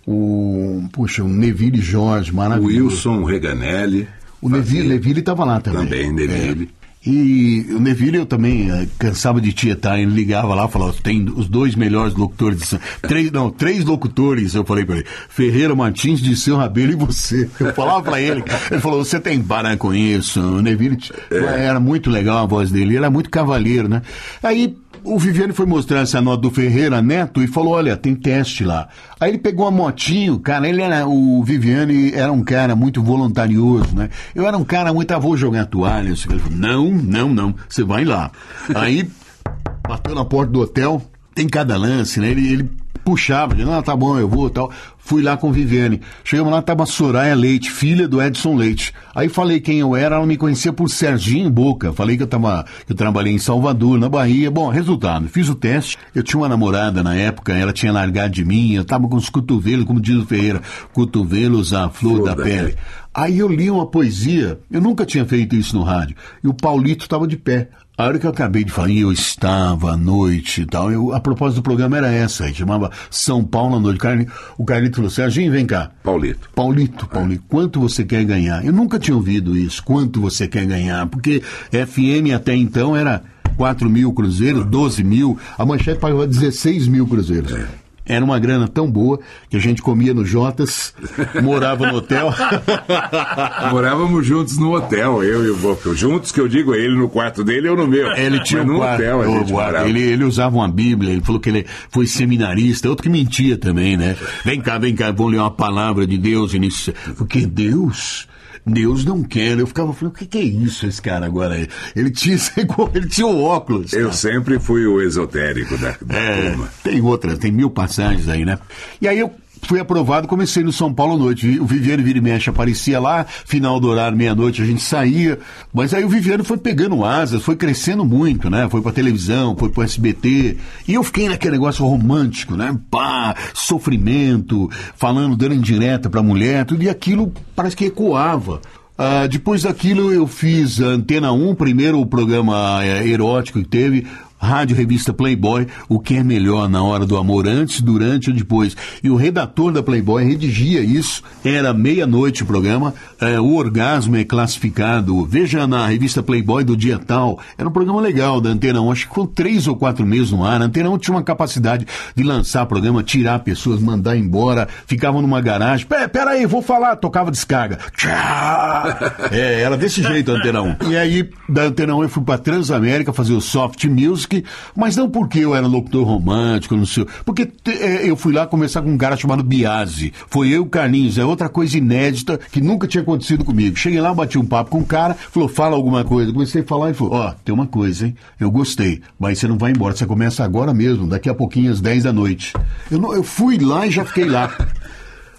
o, puxa, o Neville Jorge, maravilhoso. Wilson Reganelli. O Neville, Neville estava lá também. Também, Neville. É. E o Neville eu também eh, cansava de tietar, ele ligava lá falava, tem os dois melhores locutores de São três Não, três locutores, eu falei para ele, Ferreira Martins de Seu Rabelo e você. Eu falava para ele, ele falou, você tem parar com isso. O Neville era muito legal a voz dele, ele era muito cavalheiro, né? Aí o Viviane foi mostrar essa nota do Ferreira Neto e falou: olha, tem teste lá. Aí ele pegou a motinho, cara, ele era. O Viviane era um cara muito voluntarioso, né? Eu era um cara muito, ah, vou jogar toalha. Ele falou, não, não, não, você vai lá. Aí bateu na porta do hotel, tem cada lance, né? Ele, ele puxava, dizendo, ah, tá bom, eu vou tal. Fui lá com Viviane. Chegamos lá, tava Soraya Leite, filha do Edson Leite. Aí falei quem eu era, ela me conhecia por Serginho Boca. Falei que eu tava, que eu trabalhei em Salvador, na Bahia. Bom, resultado, fiz o teste. Eu tinha uma namorada na época, ela tinha largado de mim, eu tava com os cotovelos, como diz o Ferreira, cotovelos à flor, da, pele. Aí eu li uma poesia, eu nunca tinha feito isso no rádio, e o Paulito estava de pé. A hora que eu acabei de falar, eu estava à noite e tal, eu, a propósito do programa era essa, chamava São Paulo à noite. O Carlito falou, Serginho, vem cá. Paulito. Paulito, Paulito, quanto você quer ganhar? Eu nunca tinha ouvido isso, quanto você quer ganhar, porque FM até então era 4 mil cruzeiros, 12 mil, a manchete pagava 16 mil cruzeiros. É. Era uma grana tão boa que a gente comia no Jotas, morava no hotel. Morávamos juntos no hotel, eu e o Boca. Juntos, que eu digo, ele no quarto dele, eu no meu. Ele tinha Mas um no quarto, hotel, a gente eu, ele, ele usava uma Bíblia, ele falou que ele foi seminarista, outro que mentia também, né? Vem cá, vem cá, vamos ler uma palavra de Deus. Início. Porque Deus Deus não quer. Eu ficava falando, o que, que, é isso esse cara agora? Ele tinha, ele tinha o óculos. Eu sempre fui o esotérico da, da é, turma. Tem outras, tem mil passagens aí, né? E aí eu fui aprovado, comecei no São Paulo à noite. O Viviane Vira e Mexe aparecia lá, final do horário, meia-noite, a gente saía. Mas aí o Viviane foi pegando asas, foi crescendo muito, né? Foi pra televisão, foi pro SBT. E eu fiquei naquele negócio romântico, né? Pá, sofrimento, falando, dando indireta pra mulher, tudo. E aquilo parece que ecoava. Uh, depois daquilo eu fiz Antena 1, primeiro o programa é, erótico que teve, Rádio Revista Playboy, o que é melhor na hora do amor, antes, durante ou depois. E o redator da Playboy redigia isso, era meia-noite o programa, é, o orgasmo é classificado, veja na revista Playboy do dia tal, era um programa legal da Antena 1, acho que ficou três ou quatro meses no ar, a Antena 1 tinha uma capacidade de lançar programa, tirar pessoas, mandar embora, ficavam numa garagem, pera aí, vou falar, tocava descarga. É, era desse jeito a Antena 1. E aí, da Antena 1 eu fui pra Transamérica fazer o Soft Music, mas não porque eu era locutor romântico, não sei. Porque é, eu fui lá conversar com um cara chamado Biase. Foi eu, Carlinhos, é outra coisa inédita que nunca tinha acontecido comigo. Cheguei lá, bati um papo com o cara, falou, fala alguma coisa. Comecei a falar e falou, ó, oh, tem uma coisa, hein? Eu gostei, mas você não vai embora, você começa agora mesmo, daqui a pouquinho às 10 da noite. Eu, não, eu fui lá e já fiquei lá.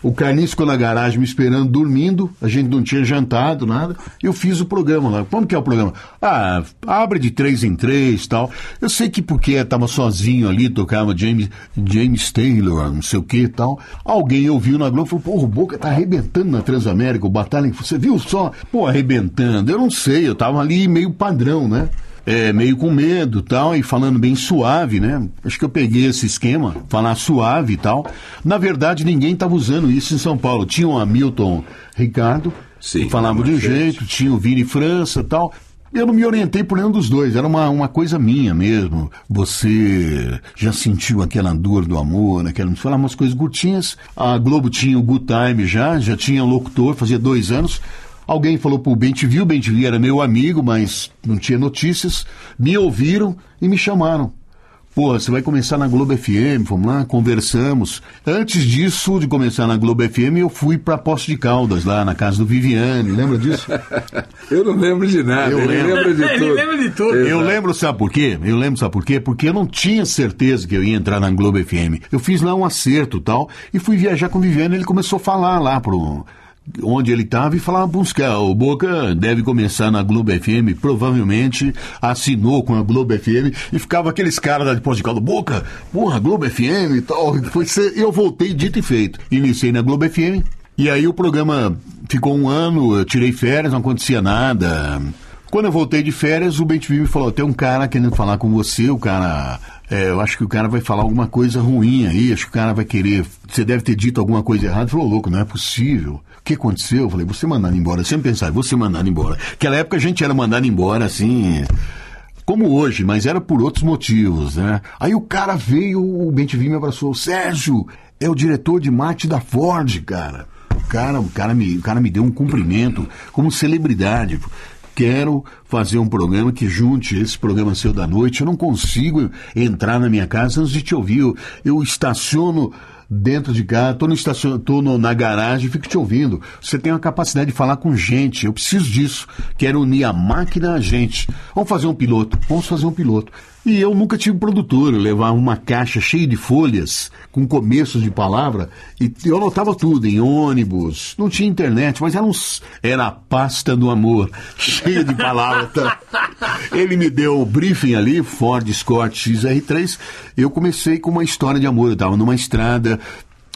O Carlinhos ficou na garagem me esperando, dormindo. A gente não tinha jantado, nada. Eu fiz o programa lá. Como que é o programa? Ah, abre de três em três tal. Eu sei que porque estava sozinho ali, tocava James, James Taylor, não sei o que tal. Alguém ouviu na Globo e falou: pô, o Boca tá arrebentando na Transamérica, o Batalha. Você viu só? Pô, arrebentando. Eu não sei, eu tava ali meio padrão, né? É, meio com medo tal, e falando bem suave, né? Acho que eu peguei esse esquema, falar suave e tal. Na verdade, ninguém estava usando isso em São Paulo. Tinha o Hamilton Ricardo, Sim, que falava de um jeito, tinha o Vini França tal. Eu não me orientei por nenhum dos dois, era uma, uma coisa minha mesmo. Você já sentiu aquela dor do amor, aquela. Falar umas coisas curtinhas. A Globo tinha o Good Time já, já tinha locutor, fazia dois anos. Alguém falou pro Bentiviu, Bentiviu era meu amigo, mas não tinha notícias. Me ouviram e me chamaram. Pô, você vai começar na Globo FM, vamos lá, conversamos. Antes disso, de começar na Globo FM, eu fui para Poço de Caldas, lá na casa do Viviane, lembra disso? eu não lembro de nada, eu lembro. lembro de tudo. Ele lembra de tudo. Eu lembro, sabe por quê? Eu lembro, sabe por quê? Porque eu não tinha certeza que eu ia entrar na Globo FM. Eu fiz lá um acerto tal, e fui viajar com o Viviane, ele começou a falar lá pro onde ele estava e falava para o Boca deve começar na Globo FM, provavelmente assinou com a Globo FM e ficava aqueles caras da de caldo, Boca, porra, Globo FM e tal. Eu voltei dito e feito. Iniciei na Globo FM e aí o programa ficou um ano, eu tirei férias, não acontecia nada. Quando eu voltei de férias, o BenTV me falou, tem um cara querendo falar com você, o cara é, eu acho que o cara vai falar alguma coisa ruim aí, acho que o cara vai querer. Você deve ter dito alguma coisa errada. Falou, louco, não é possível. Que aconteceu? Eu falei, você mandado embora. Sempre pensava, você mandado embora. Naquela época a gente era mandado embora assim. Como hoje, mas era por outros motivos, né? Aí o cara veio, o BenTV me abraçou. Sérgio, é o diretor de marketing da Ford, cara. O cara, o cara, me, o cara me deu um cumprimento como celebridade quero fazer um programa que junte esse programa seu da noite. Eu não consigo entrar na minha casa antes de te ouvir. Eu, eu estaciono dentro de casa, estou no estacion... tô no, na garagem fico te ouvindo. Você tem a capacidade de falar com gente. Eu preciso disso. Quero unir a máquina a gente. Vamos fazer um piloto. Vamos fazer um piloto. E eu nunca tive produtor, eu levava uma caixa cheia de folhas, com começos de palavra, e eu anotava tudo, em ônibus, não tinha internet, mas era, uns, era a pasta do amor, cheia de palavras. Ele me deu o briefing ali, Ford Escort XR3, eu comecei com uma história de amor, eu estava numa estrada,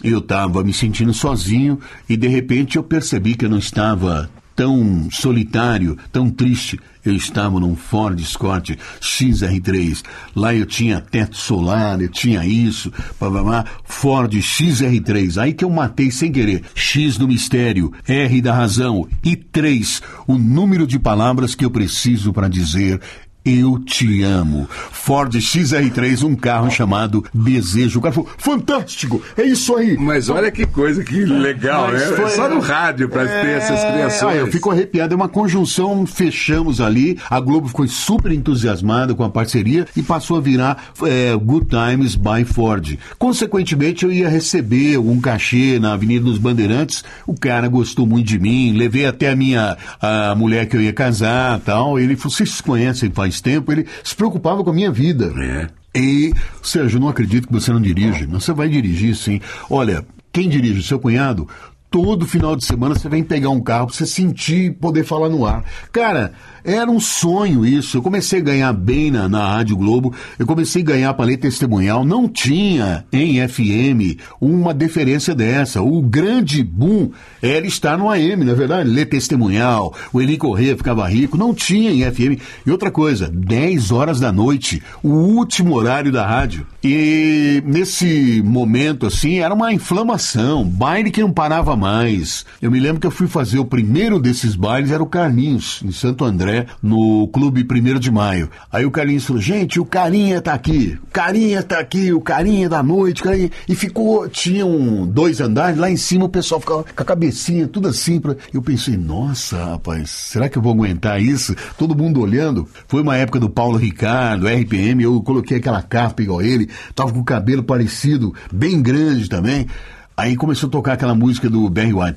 eu estava me sentindo sozinho, e de repente eu percebi que eu não estava tão solitário, tão triste. Eu estava num Ford Escort XR3. Lá eu tinha teto solar, eu tinha isso, blá, Ford XR3. Aí que eu matei sem querer. X do mistério, R da razão e 3, o número de palavras que eu preciso para dizer eu te amo. Ford XR3, um carro chamado Desejo. O cara falou, fantástico, é isso aí. Mas olha que coisa, que legal, Mas né? Foi... Só no rádio para é... ter essas criações. Ah, eu fico arrepiado, é uma conjunção, fechamos ali, a Globo ficou super entusiasmada com a parceria e passou a virar é, Good Times by Ford. Consequentemente, eu ia receber um cachê na Avenida dos Bandeirantes, o cara gostou muito de mim, levei até a minha a mulher que eu ia casar tal, ele falou, vocês se conhecem faz mais tempo, ele se preocupava com a minha vida. É. E, Sérgio, não acredito que você não dirige, você vai dirigir sim. Olha, quem dirige? Seu cunhado? Todo final de semana você vem pegar um carro pra você sentir e poder falar no ar. Cara, era um sonho isso. Eu comecei a ganhar bem na, na Rádio Globo, eu comecei a ganhar para ler testemunhal. Não tinha em FM uma deferência dessa. O grande boom era estar no AM, na é verdade, ler testemunhal. O Eli Corrêa ficava rico. Não tinha em FM. E outra coisa, 10 horas da noite, o último horário da rádio. E nesse momento, assim, era uma inflamação. Baile que não parava mais. Eu me lembro que eu fui fazer o primeiro desses bailes, era o Carlinhos, em Santo André no Clube 1 de Maio. Aí o Carlinhos falou, gente, o Carinha tá aqui, o Carinha tá aqui, o Carinha da noite, carinha. e ficou, tinham dois andares, lá em cima o pessoal ficava com a cabecinha, tudo assim. Pra... Eu pensei, nossa, rapaz, será que eu vou aguentar isso? Todo mundo olhando. Foi uma época do Paulo Ricardo, RPM, eu coloquei aquela capa igual ele, tava com o cabelo parecido, bem grande também. Aí começou a tocar aquela música do Barry White.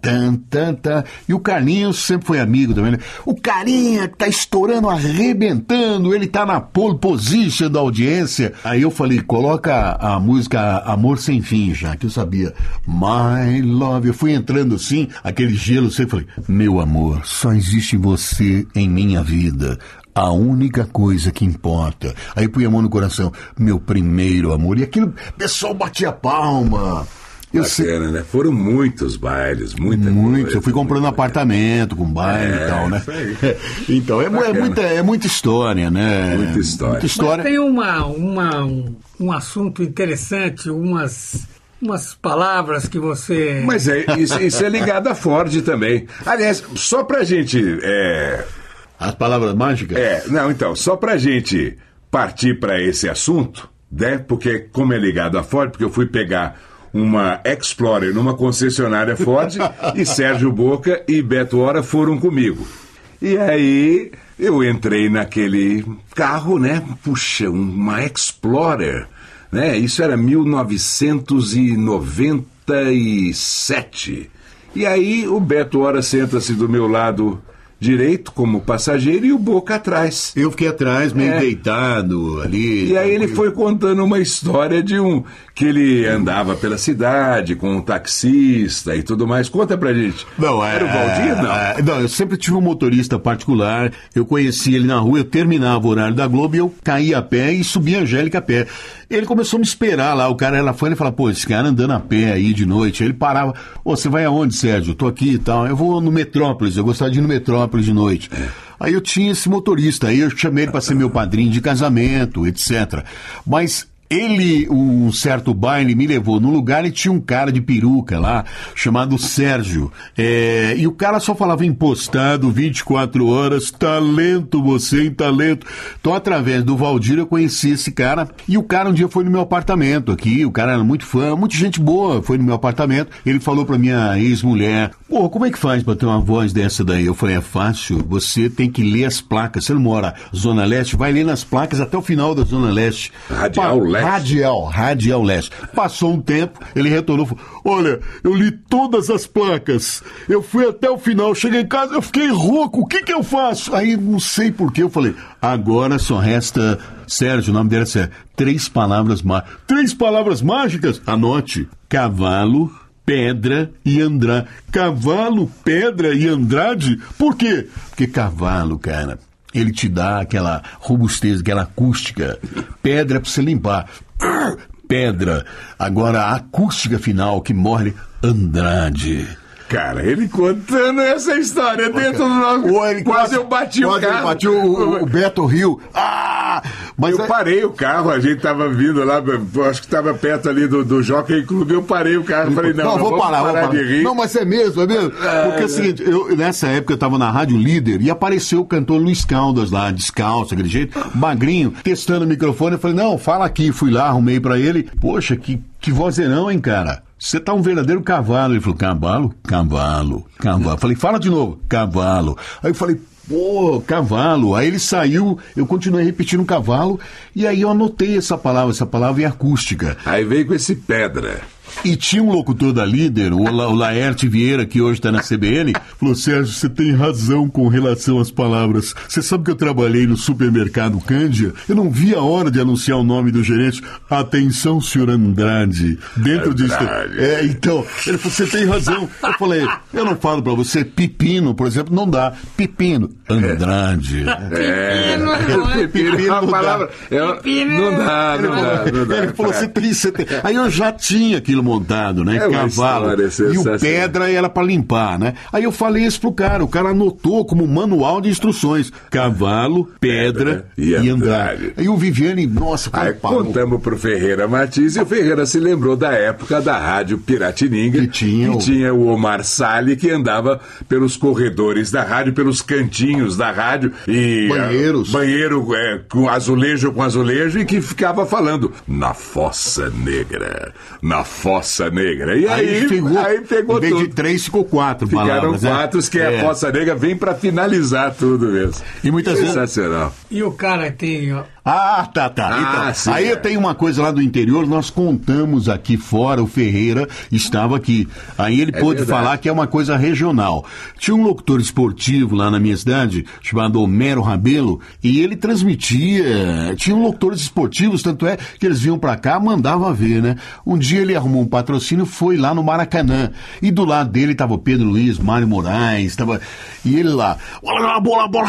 Tan, tan, tan, e o Carlinhos sempre foi amigo também. Né? O Carinha tá estourando, arrebentando, ele tá na pole position da audiência. Aí eu falei, coloca a, a música Amor Sem Fim, já que eu sabia. My Love. Eu fui entrando assim, aquele gelo, sempre falei, meu amor, só existe você em minha vida a única coisa que importa. Aí põe a mão no coração, meu primeiro amor. E aquilo, o pessoal batia palma. Eu Bacana, sei... né? Foram muitos bailes, muita Muitos. Coisa, eu fui comprando apartamento com baile é, e tal, né? então, é, é, muita, é muita história, né? Muita história. Muita história. Mas tem uma, uma, um, um assunto interessante, umas umas palavras que você. Mas é, isso, isso, é ligado a Ford também. Aliás, só pra gente é, as palavras mágicas? É, não, então, só pra gente partir para esse assunto, né? Porque como é ligado a Ford, porque eu fui pegar uma Explorer numa concessionária Ford e Sérgio Boca e Beto Hora foram comigo. E aí eu entrei naquele carro, né? Puxa, uma Explorer, né? Isso era 1997. E aí o Beto Hora senta-se do meu lado direito como passageiro e o Boca atrás. Eu fiquei atrás, meio É. deitado ali. E aí ele foi contando uma história de um que ele andava pela cidade com um taxista e tudo mais. Conta pra gente. Não, é, Era o Valdir, não? é, não, eu sempre tive um motorista particular. Eu conheci ele na rua, eu terminava o horário da Globo e eu caía a pé e subia a Angélica a pé. Ele começou a me esperar lá. O cara era fã e falava, pô, esse cara andando a pé aí de noite. Aí ele parava, ô, você vai aonde, Sérgio? Eu tô aqui e tal. Eu vou no Metrópolis, eu gostava de ir no Metrópolis de noite. Aí eu tinha esse motorista, aí eu chamei ele para ser meu padrinho de casamento, etc. Mas ele, um certo baile, me levou num lugar e tinha um cara de peruca lá, chamado Sérgio. É, e o cara só falava impostado 24 horas, talento você, hein, talento. Então, através do Valdir, eu conheci esse cara. E o cara um dia foi no meu apartamento aqui, o cara era muito fã, muita gente boa, foi no meu apartamento. Ele falou pra minha ex-mulher, pô, como é que faz pra ter uma voz dessa daí? Eu falei, é fácil, você tem que ler as placas. Você não mora Zona Leste, vai ler nas placas até o final da Zona Leste. Radial Pa- Leste. Radial, Radial Leste. Passou um tempo, ele retornou e falou: Olha, eu li todas as placas. Eu fui até o final, cheguei em casa, eu fiquei rouco, o que que eu faço? Aí não sei porquê, eu falei: Agora só resta. Sérgio, o nome dele é Sérgio. Três palavras mágicas. Três palavras mágicas? Anote: cavalo. Pedra e Andrade. Cavalo, pedra e Andrade? Por quê? Porque cavalo, cara, ele te dá aquela robustez, aquela acústica. Pedra pra você limpar. Pedra. Agora a acústica final que morre Andrade. Cara, ele contando essa história dentro do nosso. Ou ele quase, eu bati o quase ele carro. bateu o, o Beto Rio. Ah! Mas eu é- parei o carro, a gente tava vindo lá, acho que tava perto ali do, do Jockey Clube, eu parei o carro, falei, não, não, não vou vamos parar, vou parar. de rir. Não, mas é mesmo, é mesmo. Porque é o seguinte, eu, nessa época eu tava na Rádio Líder e apareceu o cantor Luiz Caldas lá, descalço, aquele jeito, magrinho, testando o microfone. Eu falei, não, fala aqui. Fui lá, arrumei pra ele. Poxa, que, que vozeirão, hein, cara? Você tá um verdadeiro cavalo. Ele falou, cavalo? Cavalo, cavalo. Falei, fala de novo, cavalo. Aí eu falei, Pô, cavalo. Aí ele saiu, eu continuei repetindo cavalo, e aí eu anotei essa palavra, essa palavra é acústica. Aí veio com esse pedra. E tinha um locutor da líder, o, La, o Laerte Vieira, que hoje está na CBN, falou: Sérgio, você tem razão com relação às palavras. Você sabe que eu trabalhei no supermercado Cândia? Eu não vi a hora de anunciar o nome do gerente. Atenção, senhor Andrade. Dentro disso. Andrade. É, então, ele falou: você tem razão. Eu falei: eu não falo para você, pepino, por exemplo, não dá. Pepino. Andrade. É, Pepino, não é? pepino, Pepino uma não palavra. é- Pepino. não dá, Ele não falou, dá, não dá. ele falou, você tem, você tem. Aí eu já tinha aquilo montado, né? É Cavalo. história E o pedra era pra limpar, né? Aí eu falei isso pro cara. O cara anotou como manual de instruções: cavalo, pedra, Pedra e e andar. Aí o Viviane, nossa, Aí cara, parou. contamos pro Ferreira Martins e o Ferreira se lembrou da época da Rádio Piratininga. Que tinha que o- tinha o Omar Salles que andava pelos corredores da rádio, pelos cantinhos da rádio e. Banheiros. ah, banheiro é, com azulejo com azulejo e que ficava falando na Fossa Negra. Na Fossa Negra. E aí, Aí, pegou, aí pegou em vez tudo. de três, ficou quatro Ficaram palavras, né? quatro, que é. a É. Fossa Negra vem pra finalizar tudo mesmo. E muitas vezes- Sensacional. E o cara tem, ó, Ah, tá, tá. Ah, Então, sim, aí é. tenho uma coisa lá do interior, nós contamos aqui fora, o Ferreira estava aqui. Aí ele É pôde verdade. falar que é uma coisa regional. Tinha um locutor esportivo lá na minha cidade, chamado Homero Rabelo, e ele transmitia. Tinha um locutores esportivos, tanto é que eles vinham pra cá, mandava ver, né? Um dia ele arrumou um patrocínio, foi lá no Maracanã. E do lado dele estava o Pedro Luiz, Mário Moraes, tava... e ele lá. Bola, bola, bola,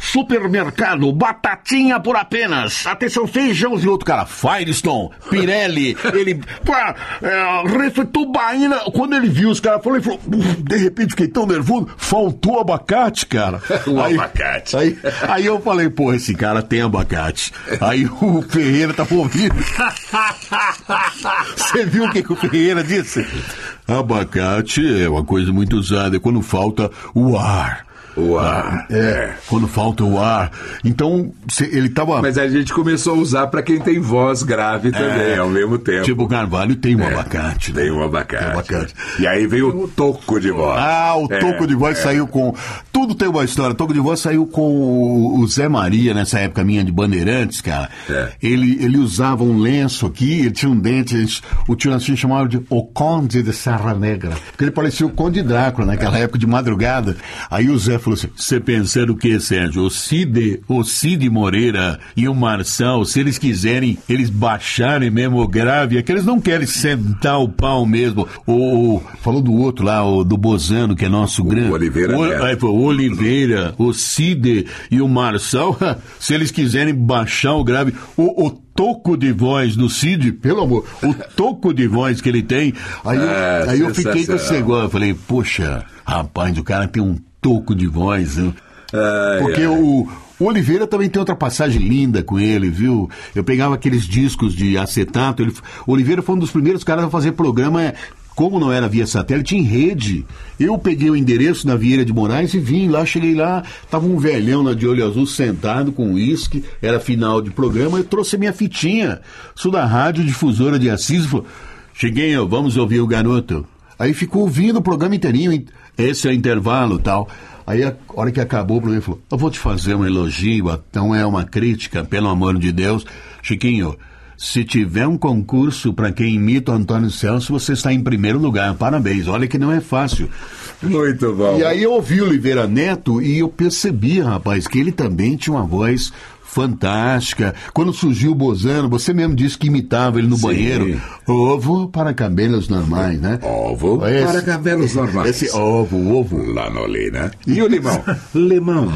supermercado, batatinha por apenas. Atenção, feijão e outro cara, Firestone, Pirelli, ele. Pá, é, refri tubaína. Quando ele viu os caras, falou, ele falou, "Uf, de repente fiquei tão nervoso, faltou abacate, cara. O abacate. Aí, aí eu falei, pô, esse cara tem abacate. Aí o Ferreira tava ouvindo. Você viu o que, que o Ferreira disse? Abacate é uma coisa muito usada, quando falta o ar. O ar. É, quando falta o ar. Então, ele tava. Mas a gente começou a usar para quem tem voz grave também, ao mesmo tempo. Tipo, o Carvalho tem um abacate. né? Tem um abacate. Tem um abacate. E aí veio o toco de voz. Ah, o É, toco de voz é. saiu com. Tu Tudo tem uma história. Toco de Voz saiu com o Zé Maria, nessa época minha de Bandeirantes, cara. É. Ele, ele usava um lenço aqui, ele tinha um dente, o tio Nassim chamava de O Conde de Serra Negra. Porque ele parecia o Conde Drácula naquela época de madrugada. Aí o Zé falou assim: Você pensando o que, Sérgio? O Cid, o Cid Moreira e o Marçal, se eles quiserem, eles baixarem mesmo o grave, é que eles não querem sentar o pau mesmo. O, o- falou do outro lá, o do Bozano, que é nosso grande. Oliveira o, foi o Oliveira, o Cid e o Marçal, se eles quiserem baixar o grave, o, o toco de voz do Cid, pelo amor, o toco de voz que ele tem, aí, eu- É, aí eu fiquei com esse negócio, eu falei, poxa, rapaz, o cara tem um toco de voz, né? Ai, Porque ai. o, o Oliveira também tem outra passagem linda com ele, viu? Eu pegava aqueles discos de acetato. Ele, o Oliveira foi um dos primeiros caras a fazer programa. Como não era via satélite, em rede. Eu peguei o endereço na Vieira de Moraes e vim lá, cheguei lá, tava um velhão lá de olho azul sentado com uísque, era final de programa, eu trouxe a minha fitinha. Sou da Rádio Difusora de Assis e falou: Cheguei, vamos ouvir o garoto. Aí ficou ouvindo o programa inteirinho? Esse é o intervalo tal. Aí a hora que acabou o ele falou: Eu vou te fazer um elogio, não é uma crítica, pelo amor de Deus. Chiquinho, se tiver um concurso para quem imita o Antônio Celso, você está em primeiro lugar. Parabéns, olha que não é fácil. Muito bom. E aí eu ouvi o Oliveira Neto e eu percebi, rapaz, que ele também tinha uma voz fantástica. Quando surgiu o Bozano, você mesmo disse que imitava ele no Sim. banheiro. Ovo para cabelos normais, né? Ovo Esse- para cabelos normais. Esse ovo, ovo. Lá no ali, né? E o limão? limão.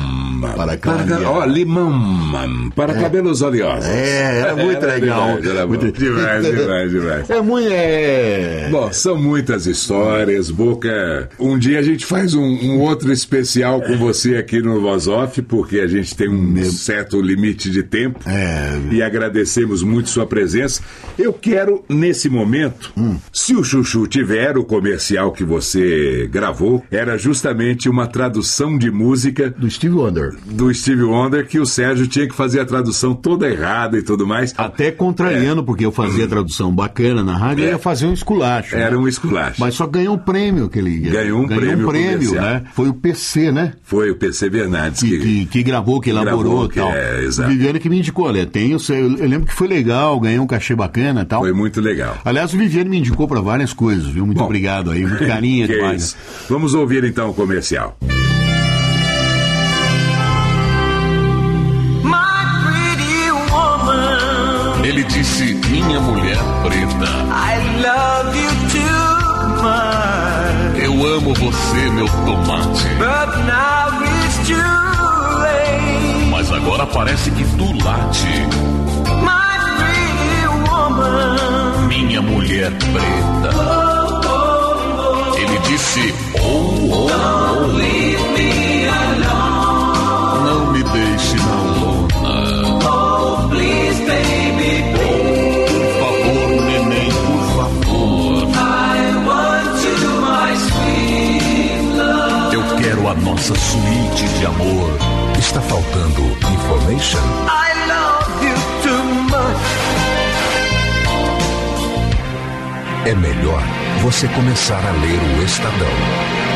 Para ca- caminhar. Ó, limão man, para cabelos oleosos. É, era muito legal. Demais, era Muito- demais, demais, demais. É muito. É... Bom, são muitas histórias, Boca. Um dia a gente faz um, um outro especial com você aqui no Voz Off, porque a gente tem um certo limite de tempo. É. E agradecemos muito sua presença. Eu quero, nesse momento, se o Chuchu tiver o comercial que você gravou, era justamente uma tradução de música Do Steve Wonder. do Steve Wonder que o Sérgio tinha que fazer a tradução toda errada e tudo mais. Até contrariando, porque eu fazia tradução bacana na rádio, eu ia fazer um esculacho. né? Era um esculacho. Mas só ganhou um prêmio aquele. Ganhou um prêmio comercial. né? Foi o PC, né? Foi o PC Bernardes Que, que, que, que gravou, que elaborou Gravou, que tal. é, exato. Viviane que me indicou, olha, tem, o seu- eu lembro que foi legal, ganhei um cachê bacana e tal. foi muito legal. Aliás, o Viviane me indicou para várias coisas, viu? Muito Bom. obrigado aí, muito carinho Que demais. isso. Vamos ouvir então o comercial. My pretty woman, Ele disse: Minha mulher preta, I love you too much. eu amo você, meu tomate. But now it's agora parece que tu late. My pretty woman, Minha mulher preta. Ele disse: Oh, oh, oh. Não me deixe na lona. oh please, baby, Por favor, neném, por favor. I want you, my sweet love. Eu quero a nossa suíte de amor. Está faltando information? I love you too much. É melhor você começar a ler o Estadão.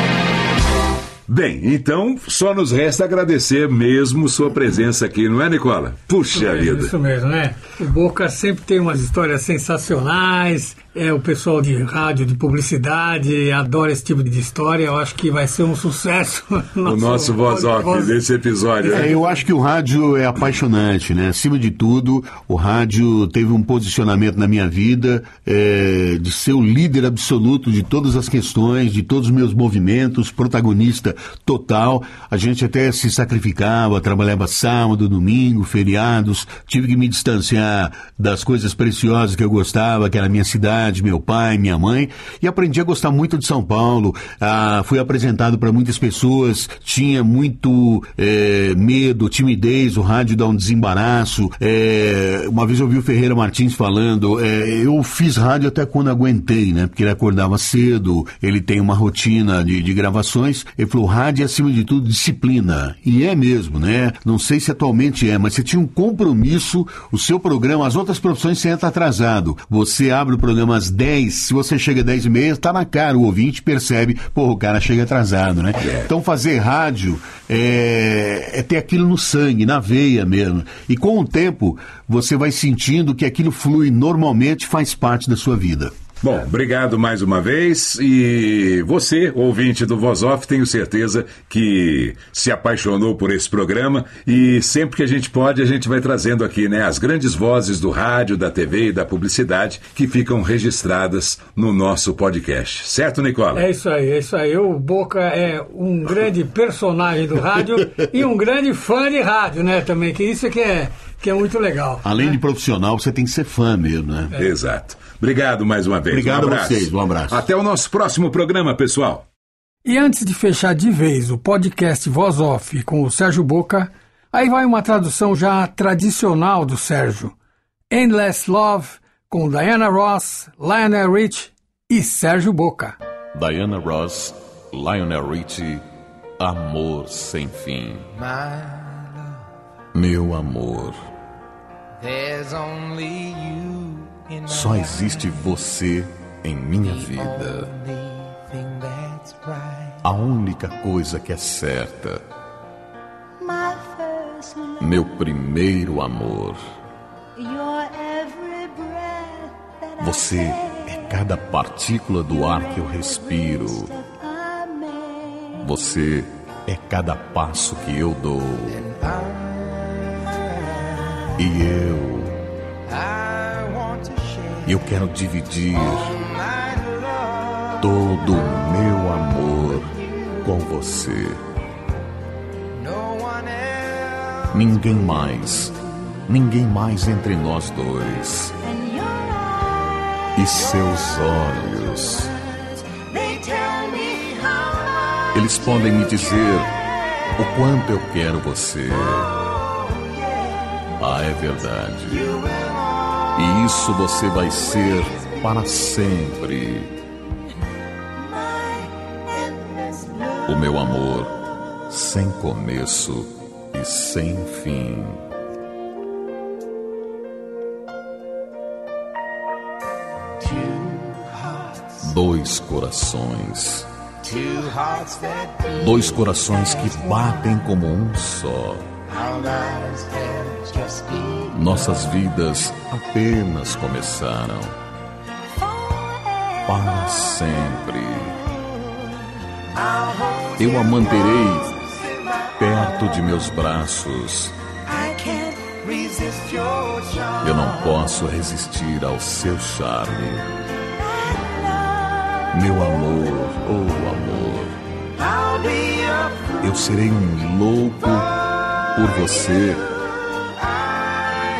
Bem, então só nos resta agradecer mesmo sua presença aqui, não é, Nicola? Puxa É vida. Isso mesmo, né? O Boca sempre tem umas histórias sensacionais. É o pessoal de rádio, de publicidade, adora esse tipo de história. Eu acho que vai ser um sucesso. O nosso voz off desse episódio. É, né? eu acho que o rádio é apaixonante, né? Acima de tudo, o rádio teve um posicionamento na minha vida é, de ser o líder absoluto de todas as questões, de todos os meus movimentos, protagonista total. A gente até se sacrificava, trabalhava sábado, domingo, feriados. Tive que me distanciar das coisas preciosas que eu gostava, que era a minha cidade, meu pai, minha mãe, e aprendi a gostar muito de São Paulo. Ah, fui apresentado para muitas pessoas, tinha muito eh, medo, timidez, o rádio dá um desembaraço. Eh, uma vez eu ouvi o Ferreira Martins falando, eh, eu fiz rádio até quando aguentei, né? Porque ele acordava cedo, ele tem uma rotina de, de gravações. Ele falou, rádio é, acima de tudo, disciplina. E é mesmo, né? Não sei se atualmente é, mas você tinha um compromisso, o seu programa, as outras profissões você entra atrasado. Você abre o programa às 10, se você chega às 10 e meia, tá na cara, o ouvinte percebe, pô, o cara chega atrasado, né? É. Então fazer rádio é, é ter aquilo no sangue, na veia mesmo. E com o tempo, você vai sentindo que aquilo flui normalmente, faz parte da sua vida. Bom, obrigado mais uma vez. E você, ouvinte do Voz Off, tenho certeza que se apaixonou por esse programa. E sempre que a gente pode, a gente vai trazendo aqui né, as grandes vozes do rádio, da TV e da publicidade que ficam registradas no nosso podcast. Certo, Nicola? É isso aí, é isso aí. O Boca é um grande personagem do rádio e um grande fã de rádio, né? Também, que isso que é, que é muito legal. Além de profissional, você tem que ser fã mesmo, né? Exato. Obrigado mais uma vez. Obrigado um a abraço. vocês, um abraço. Até o nosso próximo programa, pessoal. E antes de fechar de vez o podcast Voz Off com o Sérgio Boca, aí vai uma tradução já tradicional do Sérgio. Endless Love com Diana Ross, Lionel Rich e Sérgio Boca. Diana Ross, Lionel Richie, Amor Sem Fim. Meu amor, só existe você em minha vida. only thing that's right. A única coisa que é certa. My first love, Meu primeiro amor. your every breath that I Você é cada partícula do ar que eu respiro. step I make. Você é cada passo que eu dou. E eu, eu quero dividir todo o meu amor com você. Ninguém mais, ninguém mais entre nós dois. E seus olhos, eles podem me dizer o quanto eu quero você. É verdade. E isso você vai ser para sempre. O meu amor sem começo e sem fim. Dois corações. Dois corações que batem como um só. Nossas vidas apenas começaram. Para sempre. Eu a manterei perto de meus braços. Eu não posso resistir ao seu charme. Meu amor, oh amor, eu serei um louco por você.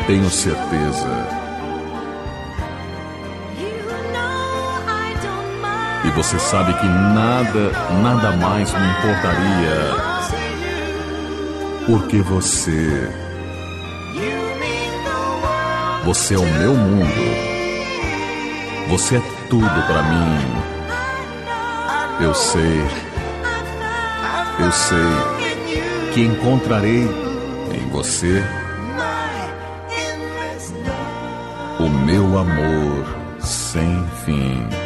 Tenho certeza. E você sabe que nada, nada mais me importaria. Porque você, você é o meu mundo. Você é tudo pra mim. Eu sei, eu sei que encontrarei em você o meu amor sem fim.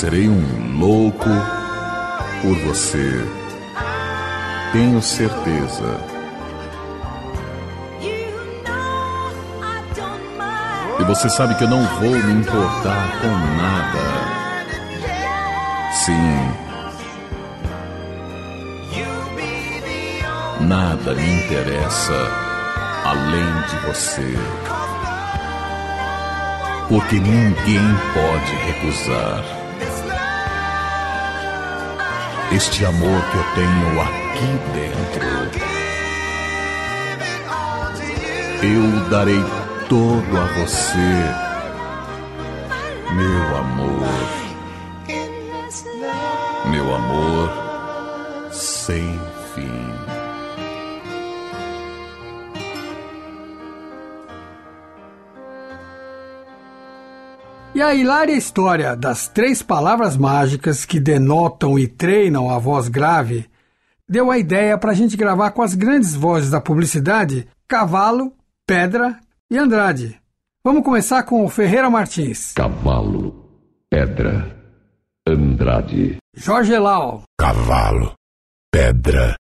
Serei um louco por você. Tenho certeza. E você sabe que eu não vou me importar com nada. Sim, nada me interessa além de você. Porque ninguém pode recusar. Este amor que eu tenho aqui dentro. Eu darei todo a você, meu amor, meu amor sem E a hilária história das três palavras mágicas que denotam e treinam a voz grave deu a ideia para a gente gravar com as grandes vozes da publicidade Cavalo, Pedra e Andrade. Vamos começar com o Ferreira Martins, Cavalo, pedra, Andrade. Jorge Lau, Cavalo, pedra,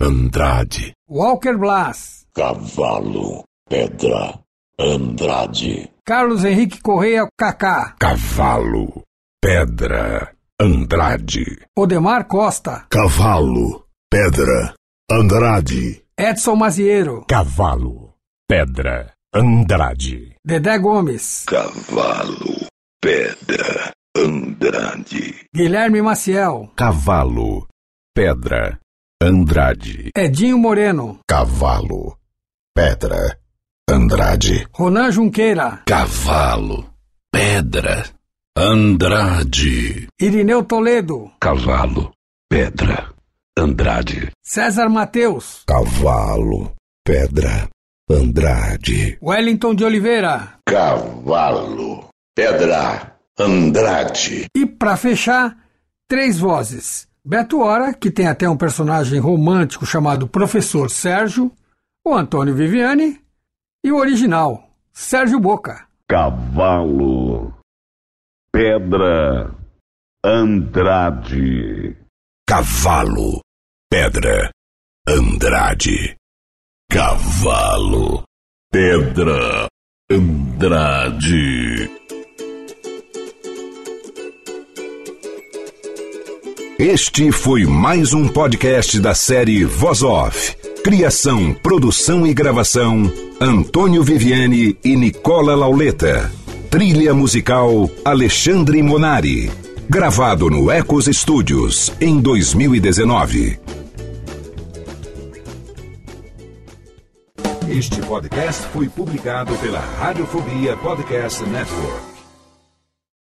Andrade. Walker Blas, Cavalo, pedra, Andrade. Carlos Henrique Correia Cacá, Cavalo, pedra, Andrade. Odemar Costa, Cavalo, pedra, Andrade. Edson Maziero, Cavalo, pedra, Andrade. Dedé Gomes, Cavalo, pedra, Andrade. Guilherme Maciel, Cavalo, pedra, Andrade. Edinho Moreno, Cavalo, pedra, Andrade. Ronan Junqueira, Cavalo, pedra, Andrade. Irineu Toledo, Cavalo, pedra, Andrade. César Mateus, Cavalo, pedra, Andrade. Wellington de Oliveira. Cavalo, pedra, Andrade. E para fechar, três vozes. Beto Hora, que tem até um personagem romântico chamado Professor Sérgio, o Antônio Viviani e o original, Sérgio Boca. Cavalo, pedra, Andrade. Cavalo, pedra, Andrade. Cavalo, pedra, Andrade. Este foi mais um podcast da série Voz Off. Criação, produção e gravação: Antônio Viviane e Nicola Lauleta. Trilha musical: Alexandre Monari. Gravado no Ecos Studios em 2019. Este podcast foi publicado pela Radiofobia Podcast Network.